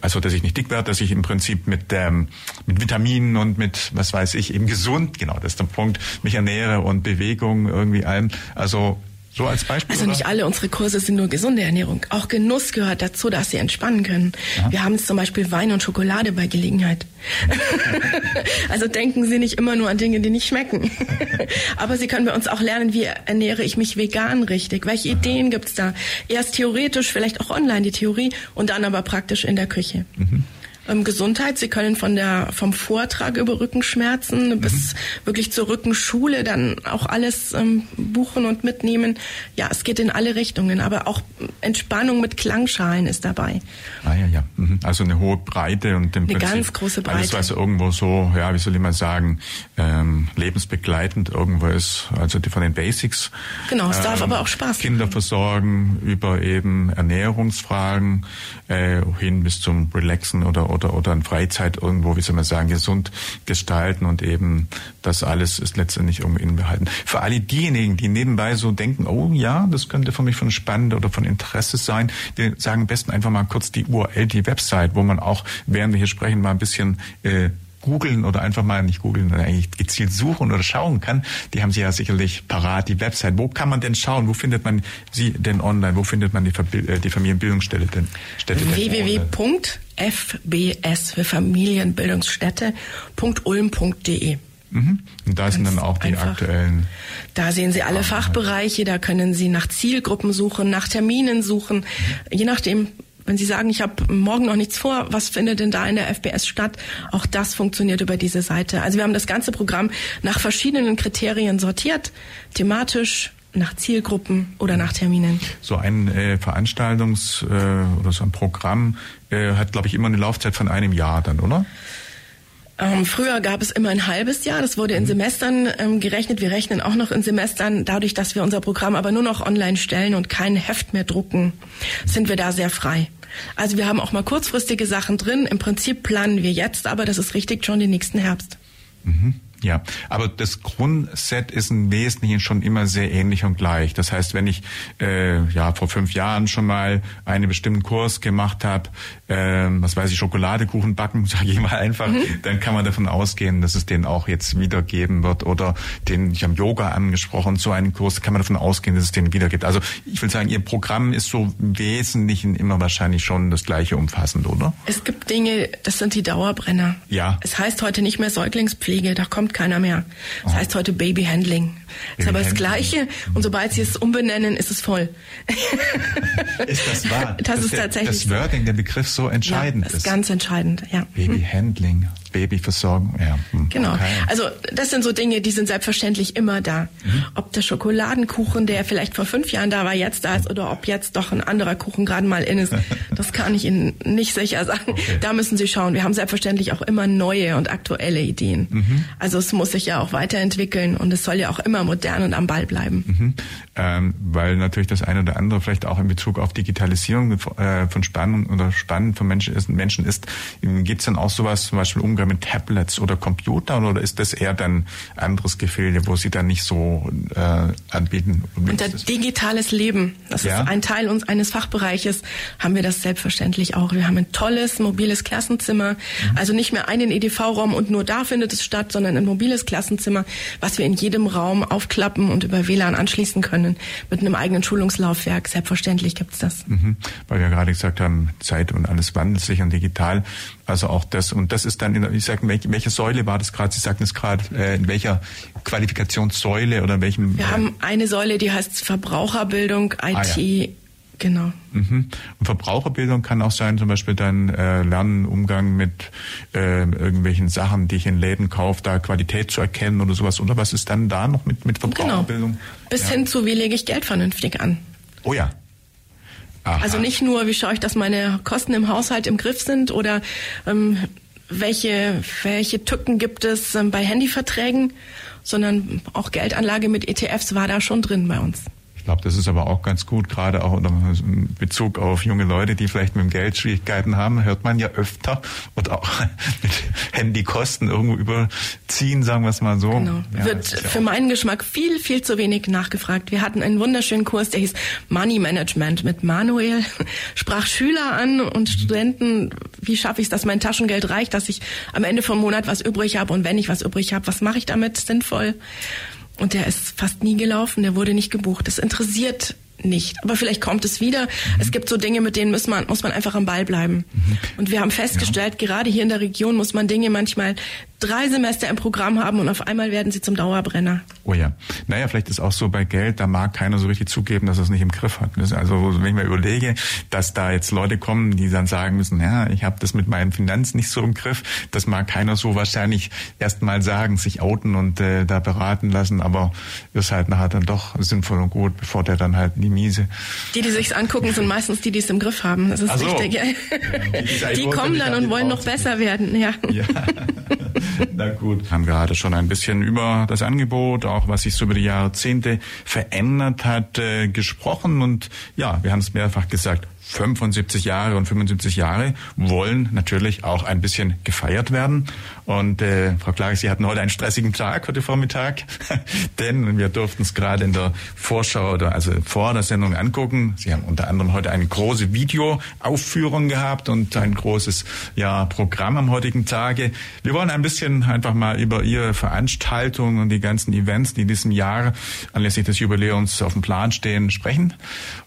also dass ich nicht dick werde, dass ich im Prinzip mit ähm, mit Vitaminen und mit was weiß ich eben gesund, genau, das ist der Punkt, mich ernähre und Bewegung irgendwie allem. Also so als Beispiel. Also nicht oder? alle unsere Kurse sind nur gesunde Ernährung. Auch Genuss gehört dazu, dass sie entspannen können. Ja. Wir haben zum Beispiel Wein und Schokolade bei Gelegenheit. also denken Sie nicht immer nur an Dinge, die nicht schmecken. Aber Sie können bei uns auch lernen, wie ernähre ich mich vegan richtig? Welche Aha. Ideen gibt's da? Erst theoretisch, vielleicht auch online die Theorie und dann aber praktisch in der Küche. Mhm. Ähm, Gesundheit. Sie können von der vom Vortrag über Rückenschmerzen mhm. bis wirklich zur Rückenschule dann auch alles ähm, buchen und mitnehmen. Ja, es geht in alle Richtungen, aber auch Entspannung mit Klangschalen ist dabei. Ah ja, ja. Mhm. Also eine hohe Breite und im eine Prinzip ganz große Breite. Alles, was irgendwo so, ja, wie soll ich mal sagen, ähm, lebensbegleitend irgendwo ist. Also die, von den Basics. Genau, es ähm, darf aber auch Spaß Kinder machen. versorgen über eben Ernährungsfragen äh, hin bis zum Relaxen oder oder oder in Freizeit irgendwo, wie soll man sagen, gesund gestalten und eben das alles ist letztendlich irgendwie inbehalten. Für alle diejenigen, die nebenbei so denken, oh ja, das könnte für mich von spannend oder von Interesse sein, wir sagen am besten einfach mal kurz die URL, die Website, wo man auch, während wir hier sprechen, mal ein bisschen äh, googeln oder einfach mal nicht googeln, sondern eigentlich gezielt suchen oder schauen kann, die haben Sie ja sicherlich parat, die Website. Wo kann man denn schauen? Wo findet man Sie denn online? Wo findet man die, äh, die Familienbildungsstätte denn? Www.fbs für Familienbildungsstätte.ulm.de Mhm. Und da sind dann auch die einfach. aktuellen. Da sehen Sie alle Fachbereiche, da können Sie nach Zielgruppen suchen, nach Terminen suchen, mhm. je nachdem, wenn Sie sagen, ich habe morgen noch nichts vor, was findet denn da in der FBS statt? Auch das funktioniert über diese Seite. Also wir haben das ganze Programm nach verschiedenen Kriterien sortiert, thematisch, nach Zielgruppen oder nach Terminen. So ein äh, Veranstaltungs- äh, oder so ein Programm äh, hat, glaube ich, immer eine Laufzeit von einem Jahr dann, oder? Ähm, früher gab es immer ein halbes Jahr, das wurde in mhm. Semestern ähm, gerechnet. Wir rechnen auch noch in Semestern. Dadurch, dass wir unser Programm aber nur noch online stellen und kein Heft mehr drucken, sind wir da sehr frei. Also wir haben auch mal kurzfristige Sachen drin. Im Prinzip planen wir jetzt, aber das ist richtig schon den nächsten Herbst. Mhm. Ja, aber das Grundset ist im Wesentlichen schon immer sehr ähnlich und gleich. Das heißt, wenn ich äh, ja vor fünf Jahren schon mal einen bestimmten Kurs gemacht habe, äh, was weiß ich, Schokoladekuchen backen, sage ich mal einfach, mhm. dann kann man davon ausgehen, dass es den auch jetzt wieder geben wird. Oder den, ich habe Yoga angesprochen, so einen Kurs kann man davon ausgehen, dass es den wieder gibt. Also ich will sagen, Ihr Programm ist so im Wesentlichen immer wahrscheinlich schon das gleiche umfassend, oder? Es gibt Dinge, das sind die Dauerbrenner. Ja. Es heißt heute nicht mehr Säuglingspflege, da kommt keiner mehr. Das heißt heute Babyhandling. Das ist aber das Gleiche. Und sobald sie es umbenennen, ist es voll. ist das wahr? Das, das ist der, tatsächlich. Das Wording, der Begriff so entscheidend ja, ist. Ganz entscheidend, ja. Babyhandling. Babyversorgung, ja. Hm, genau. Okay. Also das sind so Dinge, die sind selbstverständlich immer da. Mhm. Ob der Schokoladenkuchen, der vielleicht vor fünf Jahren da war, jetzt da ist oder ob jetzt doch ein anderer Kuchen gerade mal in ist, das kann ich Ihnen nicht sicher sagen. Okay. Da müssen Sie schauen. Wir haben selbstverständlich auch immer neue und aktuelle Ideen. Mhm. Also es muss sich ja auch weiterentwickeln und es soll ja auch immer modern und am Ball bleiben. Mhm. Ähm, weil natürlich das eine oder andere vielleicht auch in Bezug auf Digitalisierung äh, von Spannung oder Spannend von Menschen ist, Menschen ist. Gibt es dann auch sowas, zum Beispiel Umgang mit Tablets oder Computern oder ist das eher dann anderes Gefilde, wo Sie dann nicht so äh, anbieten? Unter digitales Leben, das ja? ist ein Teil uns eines Fachbereiches, haben wir das selbstverständlich auch. Wir haben ein tolles mobiles Klassenzimmer, mhm. also nicht mehr einen EDV-Raum und nur da findet es statt, sondern ein mobiles Klassenzimmer, was wir in jedem Raum aufklappen und über WLAN anschließen können mit einem eigenen Schulungslaufwerk. Selbstverständlich gibt's das. Mhm. Weil wir gerade gesagt haben, Zeit und alles wandelt sich und digital. Also auch das und das ist dann, in, ich sage, welche, welche Säule war das gerade? Sie sagten es gerade, äh, in welcher Qualifikationssäule oder in welchem? Wir äh, haben eine Säule, die heißt Verbraucherbildung, IT. Ah, ja. Genau. Mhm. Und Verbraucherbildung kann auch sein, zum Beispiel dann äh, Lernen, Umgang mit äh, irgendwelchen Sachen, die ich in Läden kaufe, da Qualität zu erkennen oder sowas. Oder was ist dann da noch mit, mit genau. Verbraucherbildung? Genau. Bis ja. hin zu, wie lege ich Geld vernünftig an? Oh ja. Aha. Also nicht nur, wie schaue ich, dass meine Kosten im Haushalt im Griff sind oder ähm, welche, welche Tücken gibt es ähm, bei Handyverträgen, sondern auch Geldanlage mit ETFs war da schon drin bei uns glaube, das ist aber auch ganz gut, gerade auch unter Bezug auf junge Leute, die vielleicht mit dem Geld Schwierigkeiten haben, hört man ja öfter und auch mit Handykosten irgendwo überziehen, sagen wir es mal so. Genau. Ja, Wird für meinen Geschmack viel, viel zu wenig nachgefragt. Wir hatten einen wunderschönen Kurs, der hieß Money Management mit Manuel, sprach Schüler an und. Studenten, wie schaffe ich es, dass mein Taschengeld reicht, dass ich am Ende vom Monat was übrig habe und wenn ich was übrig habe, was mache ich damit sinnvoll? Und der ist fast nie gelaufen, der wurde nicht gebucht. Das interessiert nicht. Aber vielleicht kommt es wieder. Mhm. Es gibt so Dinge, mit denen muss man, muss man einfach am Ball bleiben. Mhm. Und wir haben festgestellt, ja. gerade hier in der Region muss man Dinge manchmal drei Semester im Programm haben und auf einmal werden sie zum Dauerbrenner. Oh ja. Naja, vielleicht ist auch so bei Geld, da mag keiner so richtig zugeben, dass er es nicht im Griff hat. Also wenn ich mir überlege, dass da jetzt Leute kommen, die dann sagen müssen, ja, ich habe das mit meinen Finanzen nicht so im Griff, das mag keiner so wahrscheinlich erst mal sagen, sich outen und äh, da beraten lassen, aber ist halt nachher dann doch sinnvoll und gut, bevor der dann halt in die Miese. Die, die sich's angucken, sind meistens die, die es im Griff haben. Das ist so. richtig. Ja. Die, die kommen dann und wollen noch besser werden. Ja. ja. Na gut. Wir haben gerade schon ein bisschen über das Angebot, auch was sich so über die Jahrzehnte verändert hat, äh, gesprochen. Und ja, wir haben es mehrfach gesagt, 75 Jahre und 75 Jahre wollen natürlich auch ein bisschen gefeiert werden. Und äh, Frau Klage, Sie hatten heute einen stressigen Tag heute Vormittag, denn wir durften es gerade in der Vorschau oder also vor der Sendung angucken. Sie haben unter anderem heute eine große Videoaufführung gehabt und ein großes ja, Programm am heutigen Tage. Wir wollen ein bisschen einfach mal über Ihre Veranstaltung und die ganzen Events, die in diesem Jahr anlässlich des Jubiläums auf dem Plan stehen, sprechen.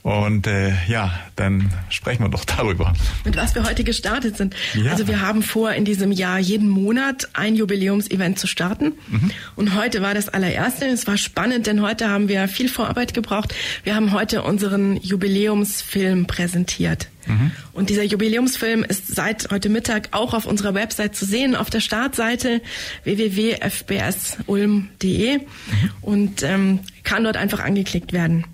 Und äh, ja, dann sprechen wir doch darüber. Mit was wir heute gestartet sind. Ja. Also wir haben vor, in diesem Jahr jeden Monat ein Jubiläumsevent zu starten. Mhm. Und heute war das allererste. Es war spannend, denn heute haben wir viel Vorarbeit gebraucht. Wir haben heute unseren Jubiläumsfilm präsentiert. Mhm. Und dieser Jubiläumsfilm ist seit heute Mittag auch auf unserer Website zu sehen, auf der Startseite www.fbsulm.de mhm. und ähm, kann dort einfach angeklickt werden.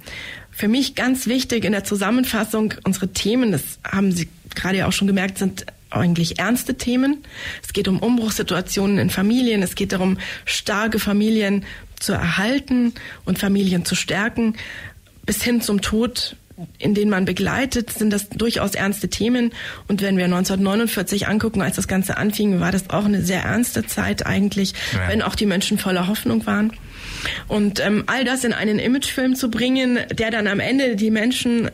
Für mich ganz wichtig in der Zusammenfassung, unsere Themen, das haben Sie gerade auch schon gemerkt, sind eigentlich ernste Themen. Es geht um Umbruchssituationen in Familien. Es geht darum, starke Familien zu erhalten und Familien zu stärken. Bis hin zum Tod, in den man begleitet, sind das durchaus ernste Themen. Und wenn wir 1949 angucken, als das Ganze anfing, war das auch eine sehr ernste Zeit eigentlich, ja. wenn auch die Menschen voller Hoffnung waren. Und ähm, all das in einen Imagefilm zu bringen, der dann am Ende die Menschen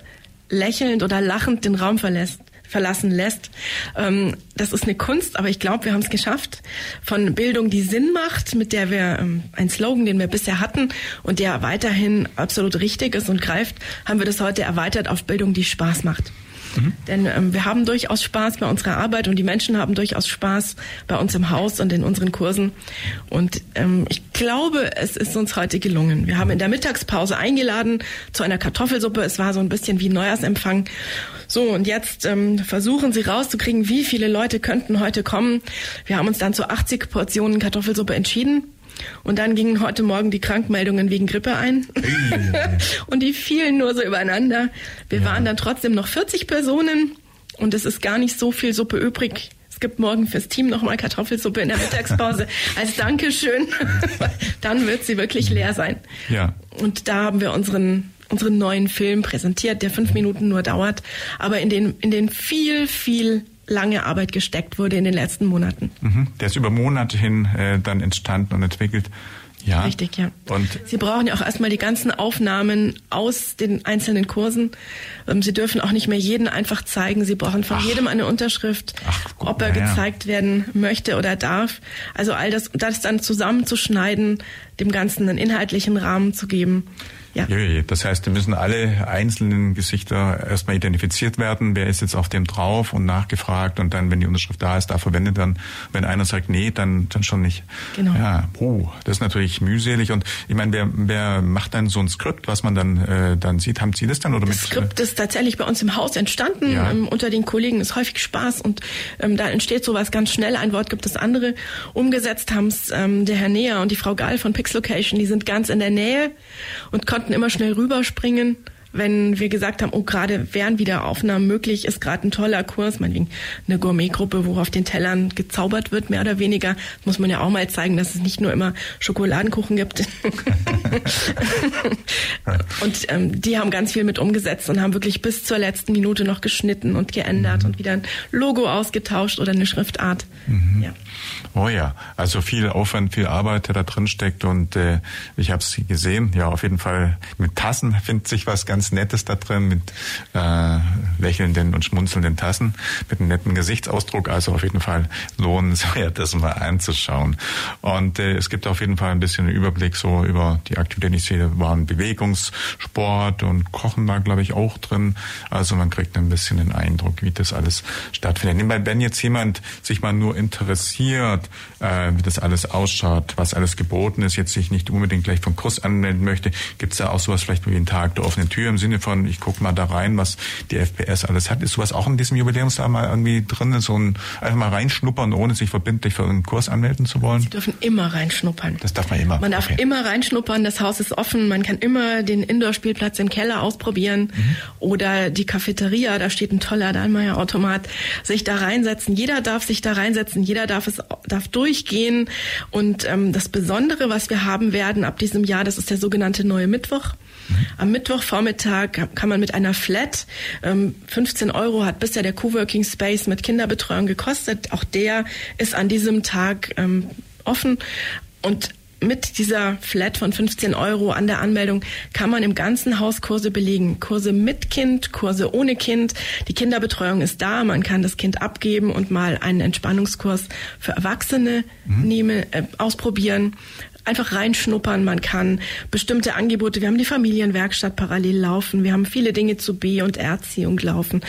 lächelnd oder lachend den Raum verlässt verlassen lässt. Ähm, das ist eine Kunst, aber ich glaube, wir haben es geschafft. Von Bildung, die Sinn macht, mit der wir ähm, ein Slogan, den wir bisher hatten und der weiterhin absolut richtig ist und greift, haben wir das heute erweitert auf Bildung, die Spaß macht. Mhm. Denn ähm, wir haben durchaus Spaß bei unserer Arbeit und die Menschen haben durchaus Spaß bei uns im Haus und in unseren Kursen. Und ähm, ich glaube, es ist uns heute gelungen. Wir haben in der Mittagspause eingeladen zu einer Kartoffelsuppe. Es war so ein bisschen wie Neujahrsempfang. So, und jetzt ähm, versuchen Sie rauszukriegen, wie viele Leute könnten heute kommen. Wir haben uns dann zu 80 Portionen Kartoffelsuppe entschieden. Und dann gingen heute Morgen die Krankmeldungen wegen Grippe ein. und die fielen nur so übereinander. Wir ja. waren dann trotzdem noch 40 Personen und es ist gar nicht so viel Suppe übrig. Es gibt morgen fürs Team nochmal Kartoffelsuppe in der Mittagspause als Dankeschön. dann wird sie wirklich leer sein. Ja. Und da haben wir unseren unseren neuen Film präsentiert, der fünf Minuten nur dauert, aber in den, in den viel, viel lange Arbeit gesteckt wurde in den letzten Monaten. Mhm. Der ist über Monate hin äh, dann entstanden und entwickelt. Ja. Richtig, ja. Und Sie brauchen ja auch erstmal die ganzen Aufnahmen aus den einzelnen Kursen. Ähm, Sie dürfen auch nicht mehr jeden einfach zeigen. Sie brauchen von Ach. jedem eine Unterschrift, Ach, gut, ob er ja. gezeigt werden möchte oder darf. Also all das, das dann zusammenzuschneiden, dem Ganzen einen inhaltlichen Rahmen zu geben. Ja. Das heißt, da müssen alle einzelnen Gesichter erstmal identifiziert werden. Wer ist jetzt auf dem drauf und nachgefragt und dann, wenn die Unterschrift da ist, da verwendet dann. Wenn einer sagt, nee, dann, dann schon nicht. Genau. Ja, puh, das ist natürlich mühselig. Und ich meine, wer, wer macht dann so ein Skript, was man dann, äh, dann sieht? Haben Sie das dann? Oder das mit, Skript ist tatsächlich bei uns im Haus entstanden. Ja. Ähm, unter den Kollegen ist häufig Spaß und ähm, da entsteht sowas ganz schnell. Ein Wort gibt das andere. Umgesetzt haben es ähm, der Herr Neher und die Frau Gall von Pix Location. Die sind ganz in der Nähe und konnten konnten immer schnell rüberspringen, wenn wir gesagt haben, oh, gerade wären wieder Aufnahmen möglich, ist gerade ein toller Kurs, meinetwegen eine Gourmetgruppe, wo auf den Tellern gezaubert wird, mehr oder weniger. Das muss man ja auch mal zeigen, dass es nicht nur immer Schokoladenkuchen gibt. und ähm, die haben ganz viel mit umgesetzt und haben wirklich bis zur letzten Minute noch geschnitten und geändert mhm. und wieder ein Logo ausgetauscht oder eine Schriftart. Mhm. Ja. Oh ja, also viel Aufwand, viel Arbeit, der da drin steckt und äh, ich habe es gesehen. Ja, auf jeden Fall mit Tassen findet sich was ganz ganz Nettes da drin mit äh, lächelnden und schmunzelnden Tassen, mit einem netten Gesichtsausdruck. Also auf jeden Fall lohnenswert, das mal anzuschauen. Und äh, es gibt auf jeden Fall ein bisschen einen Überblick so über die Aktivitäten. Ich sehe, waren Bewegungssport und Kochen war, glaube ich, auch drin. Also man kriegt ein bisschen den Eindruck, wie das alles stattfindet. Nebenbei, wenn jetzt jemand sich mal nur interessiert, äh, wie das alles ausschaut, was alles geboten ist, jetzt sich nicht unbedingt gleich vom Kurs anmelden möchte, gibt es da auch sowas vielleicht wie einen Tag der offenen Tür im Sinne von, ich gucke mal da rein, was die FPS alles hat. Ist sowas auch in diesem Jubiläumsjahr mal irgendwie drin, so ein einfach mal reinschnuppern, ohne sich verbindlich für einen Kurs anmelden zu wollen? Sie dürfen immer reinschnuppern. Das darf man immer. Man darf okay. immer reinschnuppern, das Haus ist offen, man kann immer den Indoor-Spielplatz im Keller ausprobieren mhm. oder die Cafeteria, da steht ein toller Dallmayr-Automat, sich da reinsetzen. Jeder darf sich da reinsetzen, jeder darf es darf durchgehen und ähm, das Besondere, was wir haben werden ab diesem Jahr, das ist der sogenannte neue Mittwoch. Am Mittwochvormittag kann man mit einer Flat, ähm, 15 Euro hat bisher der Coworking Space mit Kinderbetreuung gekostet. Auch der ist an diesem Tag ähm, offen. Und mit dieser Flat von 15 Euro an der Anmeldung kann man im ganzen Haus Kurse belegen. Kurse mit Kind, Kurse ohne Kind. Die Kinderbetreuung ist da. Man kann das Kind abgeben und mal einen Entspannungskurs für Erwachsene mhm. nehmen, äh, ausprobieren einfach reinschnuppern. Man kann bestimmte Angebote, wir haben die Familienwerkstatt parallel laufen, wir haben viele Dinge zu B- und Erziehung laufen.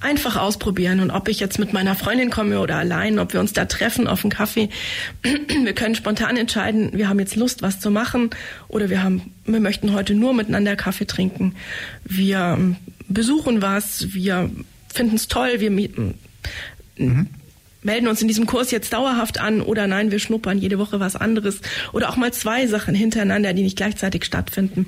Einfach ausprobieren. Und ob ich jetzt mit meiner Freundin komme oder allein, ob wir uns da treffen auf einen Kaffee, wir können spontan entscheiden, wir haben jetzt Lust, was zu machen oder wir haben, wir möchten heute nur miteinander Kaffee trinken. Wir ähm, besuchen was, wir finden es toll, wir mieten. Mhm melden uns in diesem Kurs jetzt dauerhaft an oder nein, wir schnuppern jede Woche was anderes oder auch mal zwei Sachen hintereinander, die nicht gleichzeitig stattfinden.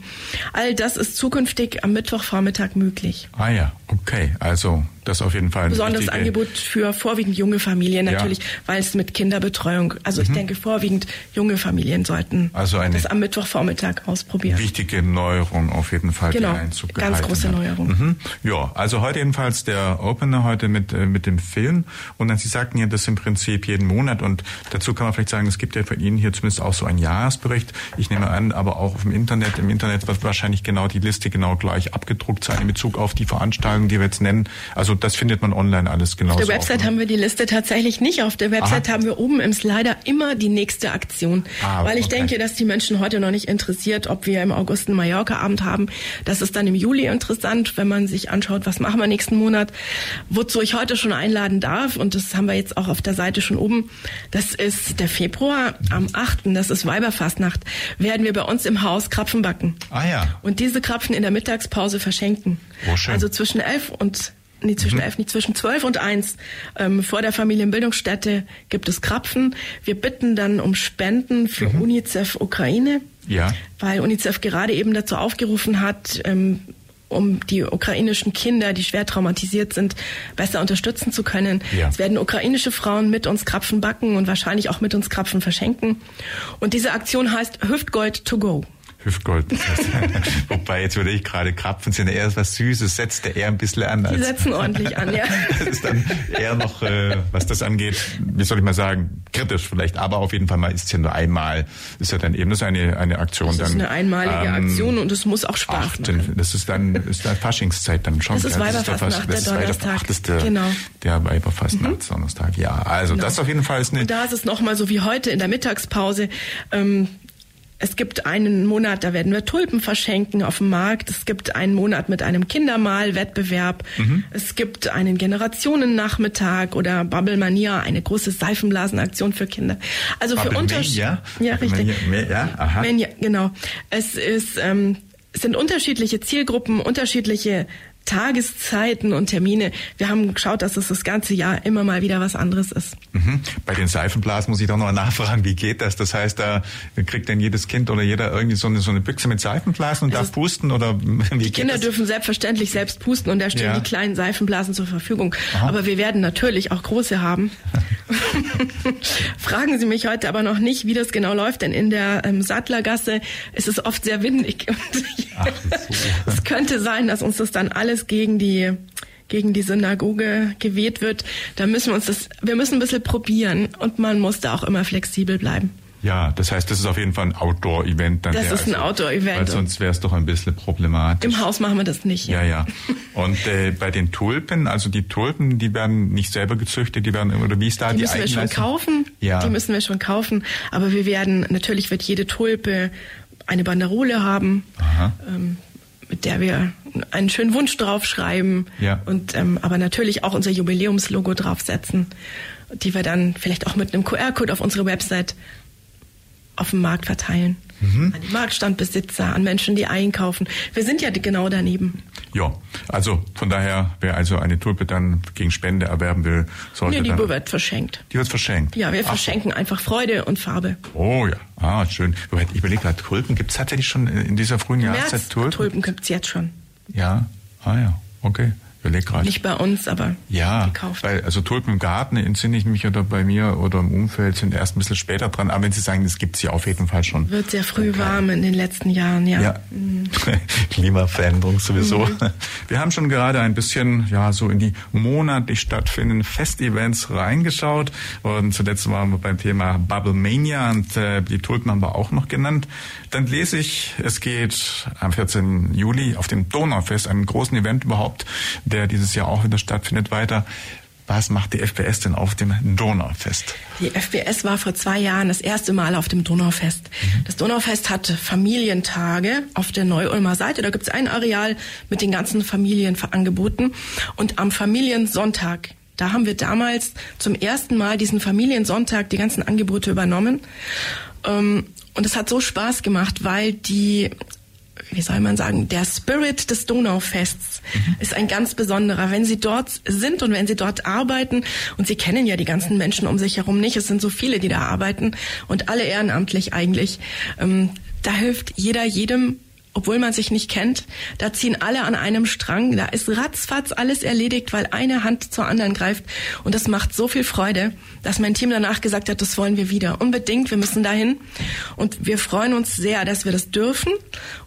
All das ist zukünftig am Mittwochvormittag möglich. Ah ja, okay. Also das auf jeden Fall. Ein besonderes Angebot für vorwiegend junge Familien natürlich, ja. weil es mit Kinderbetreuung, also mhm. ich denke vorwiegend junge Familien sollten also eine das am Mittwochvormittag ausprobieren. Wichtige Neuerung auf jeden Fall, genau, die Einzug ganz große hat. Neuerung. Mhm. Ja, also heute jedenfalls der Opener heute mit äh, mit dem Film und dann Sie sagten ja, das im Prinzip jeden Monat und dazu kann man vielleicht sagen, es gibt ja von Ihnen hier zumindest auch so einen Jahresbericht. Ich nehme an, aber auch auf dem Internet, im Internet wird wahrscheinlich genau die Liste genau gleich abgedruckt sein in Bezug auf die Veranstaltungen, die wir jetzt nennen. Also das findet man online alles genau. Auf der Website ne? haben wir die Liste tatsächlich nicht. Auf der Website Aha. haben wir oben im Slider immer die nächste Aktion. Ah, weil ich okay. denke, dass die Menschen heute noch nicht interessiert, ob wir im August einen Mallorca-Abend haben. Das ist dann im Juli interessant, wenn man sich anschaut, was machen wir nächsten Monat. Wozu ich heute schon einladen darf, und das haben wir jetzt auch auf der Seite schon oben, das ist der Februar am 8., das ist Weiberfastnacht, werden wir bei uns im Haus Krapfen backen. Ah ja. Und diese Krapfen in der Mittagspause verschenken. Oh, schön. Also zwischen elf und nee, zwischen mhm. elf, nicht zwischen zwölf und eins ähm, vor der Familienbildungsstätte gibt es Krapfen. Wir bitten dann um Spenden für mhm. UNICEF Ukraine, ja. weil UNICEF gerade eben dazu aufgerufen hat, ähm, um die ukrainischen Kinder, die schwer traumatisiert sind, besser unterstützen zu können. Ja. Es werden ukrainische Frauen mit uns Krapfen backen und wahrscheinlich auch mit uns Krapfen verschenken. Und diese Aktion heißt Hüftgold to go. Hüftgold. Wobei, jetzt würde ich gerade, Krapfen sind eher was Süßes, setzt der eher ein bisschen an. Als Die setzen ordentlich an, ja. das ist dann eher noch, äh, was das angeht, wie soll ich mal sagen, kritisch vielleicht, aber auf jeden Fall mal ist es ja nur einmal, ist ja dann eben, das ist eine, eine Aktion. Das ist dann, eine einmalige ähm, Aktion und es muss auch Spaß ach, machen. Das ist dann, ist dann Faschingszeit dann schon. Das ist Weiberfastnacht, der Donnerstag. Das ist der, genau. der Weiberfastnacht, mhm. Donnerstag, ja. Also genau. das auf jeden Fall ist eine... Und da ist es nochmal so wie heute in der Mittagspause, ähm, es gibt einen Monat, da werden wir Tulpen verschenken auf dem Markt. Es gibt einen Monat mit einem Kindermalwettbewerb. Mhm. Es gibt einen Generationennachmittag oder Bubble Mania, eine große Seifenblasenaktion für Kinder. Also für Unterschiedliche. Ja, richtig. Mania, ja, aha. Mania, genau. Es ist ähm, es sind unterschiedliche Zielgruppen, unterschiedliche Tageszeiten und Termine. Wir haben geschaut, dass es das ganze Jahr immer mal wieder was anderes ist. Mhm. Bei den Seifenblasen muss ich doch noch nachfragen, wie geht das? Das heißt, da kriegt denn jedes Kind oder jeder irgendwie so eine, so eine Büchse mit Seifenblasen und es darf pusten oder wie Die Kinder das? dürfen selbstverständlich selbst pusten und da stehen ja. die kleinen Seifenblasen zur Verfügung. Aha. Aber wir werden natürlich auch große haben. Fragen Sie mich heute aber noch nicht, wie das genau läuft, denn in der ähm, Sattlergasse ist es oft sehr windig. Ach, es könnte sein, dass uns das dann alles gegen die gegen die Synagoge geweht wird, da müssen wir uns das, wir müssen ein bisschen probieren und man muss da auch immer flexibel bleiben. Ja, das heißt, das ist auf jeden Fall ein Outdoor-Event. Das ist also, ein Outdoor-Event. Weil sonst wäre es doch ein bisschen problematisch. Im Haus machen wir das nicht. Ja, ja. ja. Und äh, bei den Tulpen, also die Tulpen, die werden nicht selber gezüchtet, die werden, oder wie ist da die die müssen wir schon kaufen. Ja. Die müssen wir schon kaufen. Aber wir werden, natürlich wird jede Tulpe eine Banderole haben. Aha. Ähm, mit der wir einen schönen Wunsch draufschreiben ja. und ähm, aber natürlich auch unser Jubiläumslogo draufsetzen, die wir dann vielleicht auch mit einem QR-Code auf unsere Website auf dem Markt verteilen. Mhm. An die Marktstandbesitzer, an Menschen, die einkaufen. Wir sind ja genau daneben. Ja, also von daher, wer also eine Tulpe dann gegen Spende erwerben will, sollte nee, die dann... wird verschenkt. Die wird verschenkt? Ja, wir Ach. verschenken einfach Freude und Farbe. Oh ja, ah, schön. Ich überlege gerade, Tulpen, gibt es tatsächlich schon in dieser frühen Jahreszeit Tulpen? Tulpen gibt es jetzt schon. Ja, ah ja, okay. Überleg gerade. Nicht bei uns, aber ja, gekauft. Weil, also Tulpen im Garten entsinne ich mich oder bei mir oder im Umfeld sind erst ein bisschen später dran. Aber wenn Sie sagen, das gibt es ja auf jeden Fall schon. Wird sehr früh okay. warm in den letzten Jahren, ja. ja. Mhm. Klimaveränderung sowieso. Mhm. Wir haben schon gerade ein bisschen ja so in die monatlich stattfindenden Festevents reingeschaut. Und zuletzt waren wir beim Thema Bubble Mania und äh, die Tulpen haben wir auch noch genannt. Dann lese ich, es geht am 14. Juli auf dem Donaufest, einem großen Event überhaupt der dieses Jahr auch wieder stattfindet, weiter. Was macht die FPS denn auf dem Donaufest? Die FPS war vor zwei Jahren das erste Mal auf dem Donaufest. Mhm. Das Donaufest hat Familientage auf der Neu-Ulmer Seite. Da gibt es ein Areal mit den ganzen Familienangeboten. Und am Familiensonntag, da haben wir damals zum ersten Mal diesen Familiensonntag die ganzen Angebote übernommen. Ähm, und es hat so Spaß gemacht, weil die wie soll man sagen, der Spirit des Donaufests mhm. ist ein ganz besonderer. Wenn Sie dort sind und wenn Sie dort arbeiten, und Sie kennen ja die ganzen Menschen um sich herum nicht, es sind so viele, die da arbeiten und alle ehrenamtlich eigentlich, ähm, da hilft jeder jedem obwohl man sich nicht kennt. Da ziehen alle an einem Strang. Da ist ratzfatz alles erledigt, weil eine Hand zur anderen greift. Und das macht so viel Freude, dass mein Team danach gesagt hat, das wollen wir wieder. Unbedingt, wir müssen dahin. Und wir freuen uns sehr, dass wir das dürfen.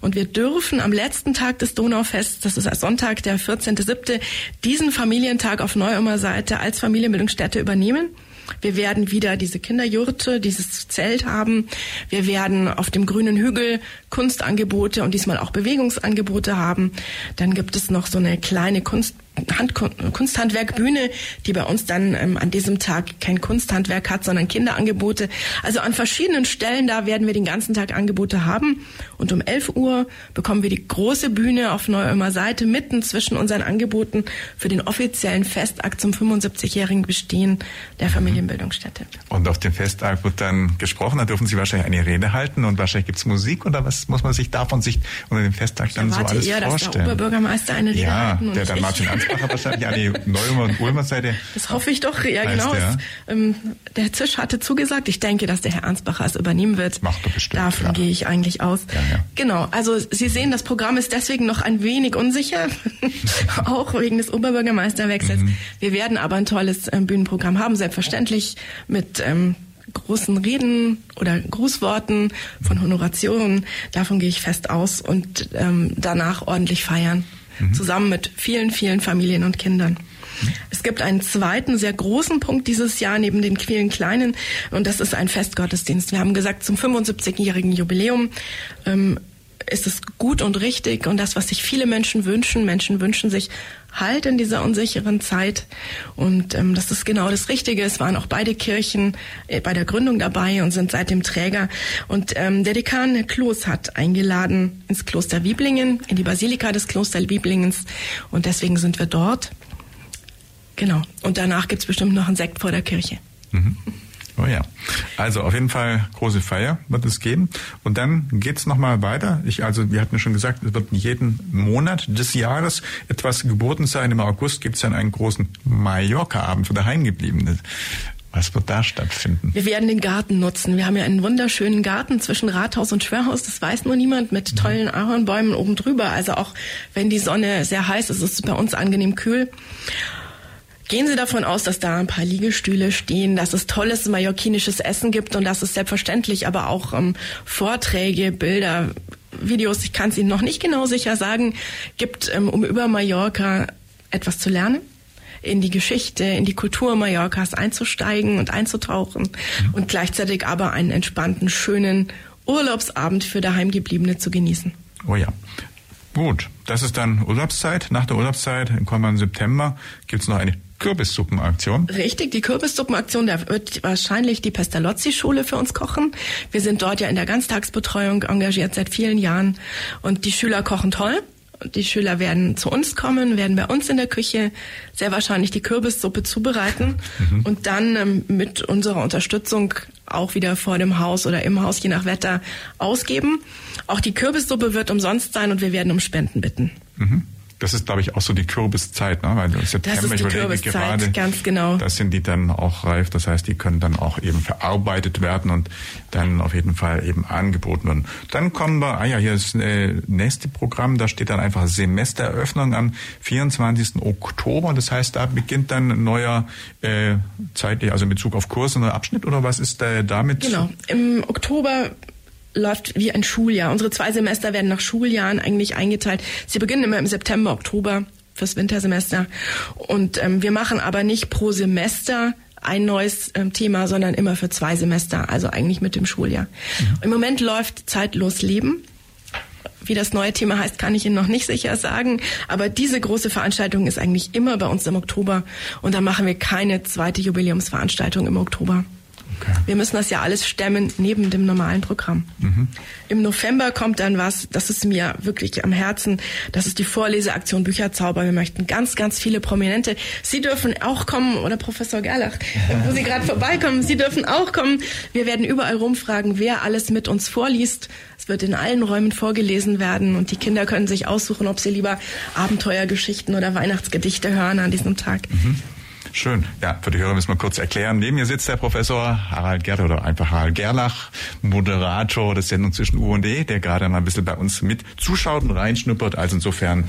Und wir dürfen am letzten Tag des Donaufests, das ist Sonntag, der 14.07., diesen Familientag auf Neuömer Seite als Familienbildungsstätte übernehmen. Wir werden wieder diese Kinderjurte, dieses Zelt haben. Wir werden auf dem grünen Hügel Kunstangebote und diesmal auch Bewegungsangebote haben. Dann gibt es noch so eine kleine Kunst Hand, Kunsthandwerkbühne, die bei uns dann ähm, an diesem Tag kein Kunsthandwerk hat, sondern Kinderangebote. Also an verschiedenen Stellen, da werden wir den ganzen Tag Angebote haben. Und um 11 Uhr bekommen wir die große Bühne auf Neu-Ulmer Seite mitten zwischen unseren Angeboten für den offiziellen Festakt zum 75-jährigen Bestehen der Familienbildungsstätte. Und auf dem Festakt wird dann gesprochen, da dürfen Sie wahrscheinlich eine Rede halten und wahrscheinlich gibt es Musik oder was muss man sich davon sich unter dem Festakt dann so alles eher, vorstellen? Dass der Oberbürgermeister eine Rede ja, halten der dann Martin Ansbacher wahrscheinlich an die Neumer und Ulmer Seite. Das hoffe ich doch, ja genau. Der, ähm, der Zisch hatte zugesagt. Ich denke, dass der Herr Ansbacher es übernehmen wird. Macht er bestimmt. Davon ja. gehe ich eigentlich aus. Ja, ja. Genau. Also Sie sehen, das Programm ist deswegen noch ein wenig unsicher, auch wegen des Oberbürgermeisterwechsels. Mhm. Wir werden aber ein tolles ähm, Bühnenprogramm haben, selbstverständlich mit ähm, großen Reden oder Grußworten von Honorationen. Davon gehe ich fest aus und ähm, danach ordentlich feiern. Mhm. Zusammen mit vielen, vielen Familien und Kindern. Es gibt einen zweiten sehr großen Punkt dieses Jahr neben den vielen kleinen und das ist ein Festgottesdienst. Wir haben gesagt, zum 75-jährigen Jubiläum ähm, ist es gut und richtig und das, was sich viele Menschen wünschen. Menschen wünschen sich Halt in dieser unsicheren Zeit und ähm, das ist genau das Richtige. Es waren auch beide Kirchen äh, bei der Gründung dabei und sind seitdem Träger. Und ähm, der Dekan Herr Kloß hat eingeladen ins Kloster Wieblingen, in die Basilika des Kloster Wieblingens und deswegen sind wir dort. Genau. Und danach gibt's bestimmt noch einen Sekt vor der Kirche. Mhm. Oh ja. Also auf jeden Fall große Feier wird es geben. Und dann geht's nochmal weiter. Ich, also wir hatten schon gesagt, es wird jeden Monat des Jahres etwas geboten sein. Im August gibt's dann einen großen Mallorca-Abend für Daheimgebliebene. Was wird da stattfinden? Wir werden den Garten nutzen. Wir haben ja einen wunderschönen Garten zwischen Rathaus und Schwörhaus. Das weiß nur niemand mit tollen Ahornbäumen oben drüber. Also auch wenn die Sonne sehr heiß ist, ist es bei uns angenehm kühl. Gehen Sie davon aus, dass da ein paar Liegestühle stehen, dass es tolles mallorquinisches Essen gibt und dass es selbstverständlich aber auch ähm, Vorträge, Bilder, Videos, ich kann es Ihnen noch nicht genau sicher sagen, gibt, ähm, um über Mallorca etwas zu lernen. in die Geschichte, in die Kultur Mallorcas einzusteigen und einzutauchen mhm. und gleichzeitig aber einen entspannten, schönen Urlaubsabend für Daheimgebliebene zu genießen. Oh ja. Gut, das ist dann Urlaubszeit. Nach der Urlaubszeit, im kommenden September, gibt es noch eine Kürbissuppenaktion. Richtig, die Kürbissuppenaktion, da wird wahrscheinlich die Pestalozzi-Schule für uns kochen. Wir sind dort ja in der Ganztagsbetreuung engagiert seit vielen Jahren und die Schüler kochen toll. Die Schüler werden zu uns kommen, werden bei uns in der Küche sehr wahrscheinlich die Kürbissuppe zubereiten mhm. und dann ähm, mit unserer Unterstützung auch wieder vor dem Haus oder im Haus, je nach Wetter, ausgeben. Auch die Kürbissuppe wird umsonst sein und wir werden um Spenden bitten. Mhm. Das ist, glaube ich, auch so die Kürbiszeit, ne? weil September, das ist die Kürbiszeit, gerade, ganz genau. Da sind die dann auch reif. Das heißt, die können dann auch eben verarbeitet werden und dann auf jeden Fall eben angeboten werden. Dann kommen wir, ah ja, hier ist das nächste Programm, da steht dann einfach Semestereröffnung am 24. Oktober. Das heißt, da beginnt dann ein neuer äh, zeitlich, also in Bezug auf Kurs, ein neuer Abschnitt oder was ist äh, damit? Genau. Im Oktober läuft wie ein Schuljahr. Unsere zwei Semester werden nach Schuljahren eigentlich eingeteilt. Sie beginnen immer im September, Oktober fürs Wintersemester. Und ähm, wir machen aber nicht pro Semester ein neues ähm, Thema, sondern immer für zwei Semester, also eigentlich mit dem Schuljahr. Mhm. Im Moment läuft Zeitlos Leben. Wie das neue Thema heißt, kann ich Ihnen noch nicht sicher sagen. Aber diese große Veranstaltung ist eigentlich immer bei uns im Oktober. Und da machen wir keine zweite Jubiläumsveranstaltung im Oktober. Okay. Wir müssen das ja alles stemmen neben dem normalen Programm. Mhm. Im November kommt dann was, das ist mir wirklich am Herzen. Das ist die Vorleseaktion Bücherzauber. Wir möchten ganz, ganz viele Prominente. Sie dürfen auch kommen, oder Professor Gerlach, wo Sie gerade vorbeikommen. Sie dürfen auch kommen. Wir werden überall rumfragen, wer alles mit uns vorliest. Es wird in allen Räumen vorgelesen werden und die Kinder können sich aussuchen, ob sie lieber Abenteuergeschichten oder Weihnachtsgedichte hören an diesem Tag. Mhm. Schön. Ja, für die Hörer müssen wir kurz erklären. Neben mir sitzt der Professor Harald Gerd oder einfach Harald Gerlach, Moderator des Sendung zwischen U und E, der gerade mal ein bisschen bei uns mit zuschaut und reinschnuppert. Also insofern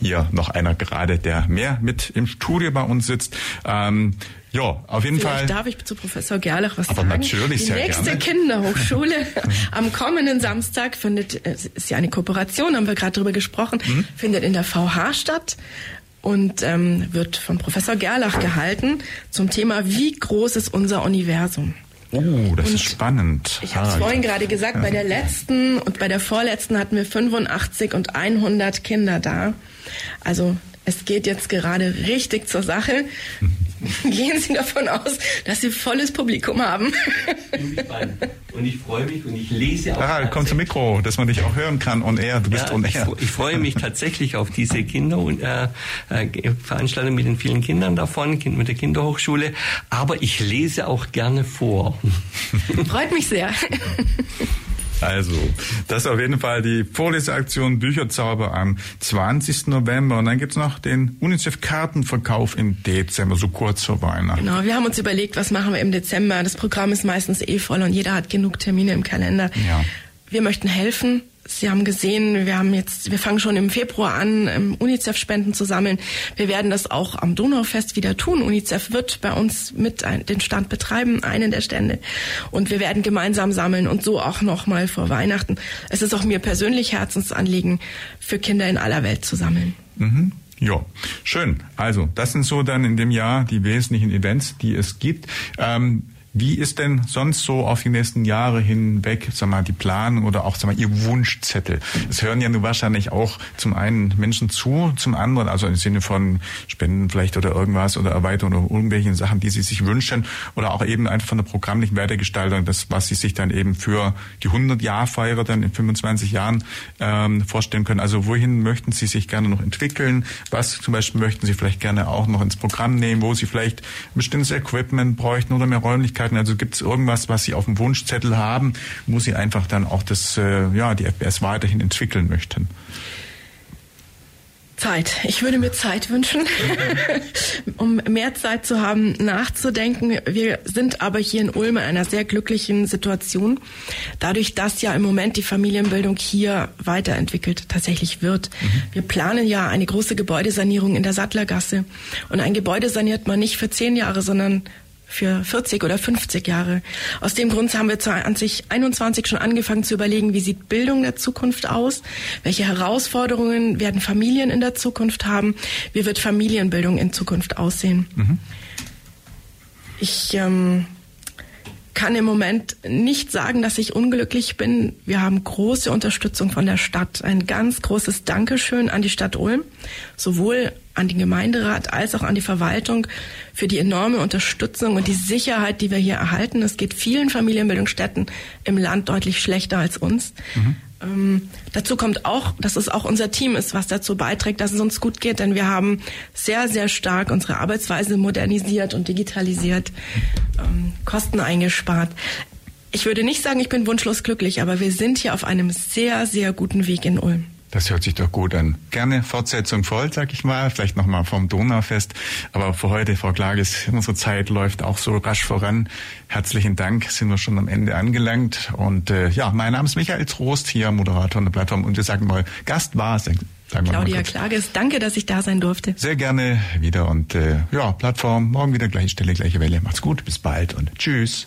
hier noch einer gerade, der mehr mit im Studio bei uns sitzt. Ähm, ja, auf jeden Vielleicht Fall. darf ich zu Professor Gerlach was Aber sagen? natürlich Die nächste gerne. Kinderhochschule am kommenden Samstag findet, es ist ja eine Kooperation, haben wir gerade drüber gesprochen, mhm. findet in der VH statt und ähm, wird von Professor Gerlach gehalten zum Thema, wie groß ist unser Universum? Oh, das und ist spannend. Ich habe es vorhin gerade gesagt, ja. bei der letzten und bei der vorletzten hatten wir 85 und 100 Kinder da. Also es geht jetzt gerade richtig zur Sache. Gehen Sie davon aus, dass Sie volles Publikum haben. und ich freue mich und ich lese auch. Harald, komm zum Mikro, dass man dich auch hören kann on air. Du bist ja, on air. Ich, ich, freue mich tatsächlich auf diese Kinder und äh, äh, Veranstaltung mit den vielen Kindern davon, mit der Kinderhochschule. Aber ich lese auch gerne vor. Freut mich sehr. Also, das ist auf jeden Fall die Vorleseaktion Bücherzauber am 20. November. Und dann gibt's noch den UNICEF-Kartenverkauf im Dezember, so kurz vor Weihnachten. Genau, wir haben uns überlegt, was machen wir im Dezember. Das Programm ist meistens eh voll und jeder hat genug Termine im Kalender. Ja. Wir möchten helfen. Sie haben gesehen, wir haben jetzt, wir fangen schon im Februar an, ähm, UNICEF-Spenden zu sammeln. Wir werden das auch am Donaufest wieder tun. UNICEF wird bei uns mit den Stand betreiben, einen der Stände. Und wir werden gemeinsam sammeln und so auch nochmal vor Weihnachten. Es ist auch mir persönlich Herzensanliegen, für Kinder in aller Welt zu sammeln. Mhm. Ja, schön. Also, das sind so dann in dem Jahr die wesentlichen Events, die es gibt. Ähm, wie ist denn sonst so auf die nächsten Jahre hinweg, sag mal, die Planung oder auch, sag mal, Ihr Wunschzettel? Es hören ja nur wahrscheinlich auch zum einen Menschen zu, zum anderen, also im Sinne von Spenden vielleicht oder irgendwas oder Erweiterung oder irgendwelchen Sachen, die Sie sich wünschen oder auch eben einfach von der programmlichen Weitergestaltung, das, was Sie sich dann eben für die 100-Jahr-Feier dann in 25 Jahren ähm, vorstellen können. Also wohin möchten Sie sich gerne noch entwickeln? Was zum Beispiel möchten Sie vielleicht gerne auch noch ins Programm nehmen, wo Sie vielleicht bestimmtes Equipment bräuchten oder mehr Räumlichkeiten Möglichkeiten? Also gibt es irgendwas, was Sie auf dem Wunschzettel haben, wo Sie einfach dann auch das, äh, ja, die FPS weiterhin entwickeln möchten? Zeit. Ich würde mir Zeit wünschen, um mehr Zeit zu haben, nachzudenken. Wir sind aber hier in Ulm in einer sehr glücklichen Situation. Dadurch, dass ja im Moment die Familienbildung hier weiterentwickelt tatsächlich wird. Mhm. Wir planen ja eine große Gebäudesanierung in der Sattlergasse. Und ein Gebäude saniert man nicht für zehn Jahre, sondern für 40 oder 50 Jahre. Aus dem Grund haben wir 2021 schon angefangen zu überlegen, wie sieht Bildung der Zukunft aus? Welche Herausforderungen werden Familien in der Zukunft haben? Wie wird Familienbildung in Zukunft aussehen? Mhm. Ich ähm, kann im Moment nicht sagen, dass ich unglücklich bin. Wir haben große Unterstützung von der Stadt. Ein ganz großes Dankeschön an die Stadt Ulm, sowohl an den Gemeinderat als auch an die Verwaltung für die enorme Unterstützung und die Sicherheit, die wir hier erhalten. Es geht vielen Familienbildungsstätten im Land deutlich schlechter als uns. Mhm. Ähm, dazu kommt auch, dass es auch unser Team ist, was dazu beiträgt, dass es uns gut geht, denn wir haben sehr, sehr stark unsere Arbeitsweise modernisiert und digitalisiert, ähm, Kosten eingespart. Ich würde nicht sagen, ich bin wunschlos glücklich, aber wir sind hier auf einem sehr, sehr guten Weg in Ulm. Das hört sich doch gut an. Gerne Fortsetzung voll, sag ich mal. Vielleicht nochmal vom Donaufest. Aber für heute, Frau Klages, unsere Zeit läuft auch so rasch voran. Herzlichen Dank, sind wir schon am Ende angelangt. Und äh, ja, mein Name ist Michael Trost, hier Moderator der Plattform. Und wir sagen mal, Gast war es. Claudia Klages, danke, dass ich da sein durfte. Sehr gerne wieder. Und äh, ja, Plattform, morgen wieder gleiche Stelle, gleiche Welle. Macht's gut, bis bald und tschüss.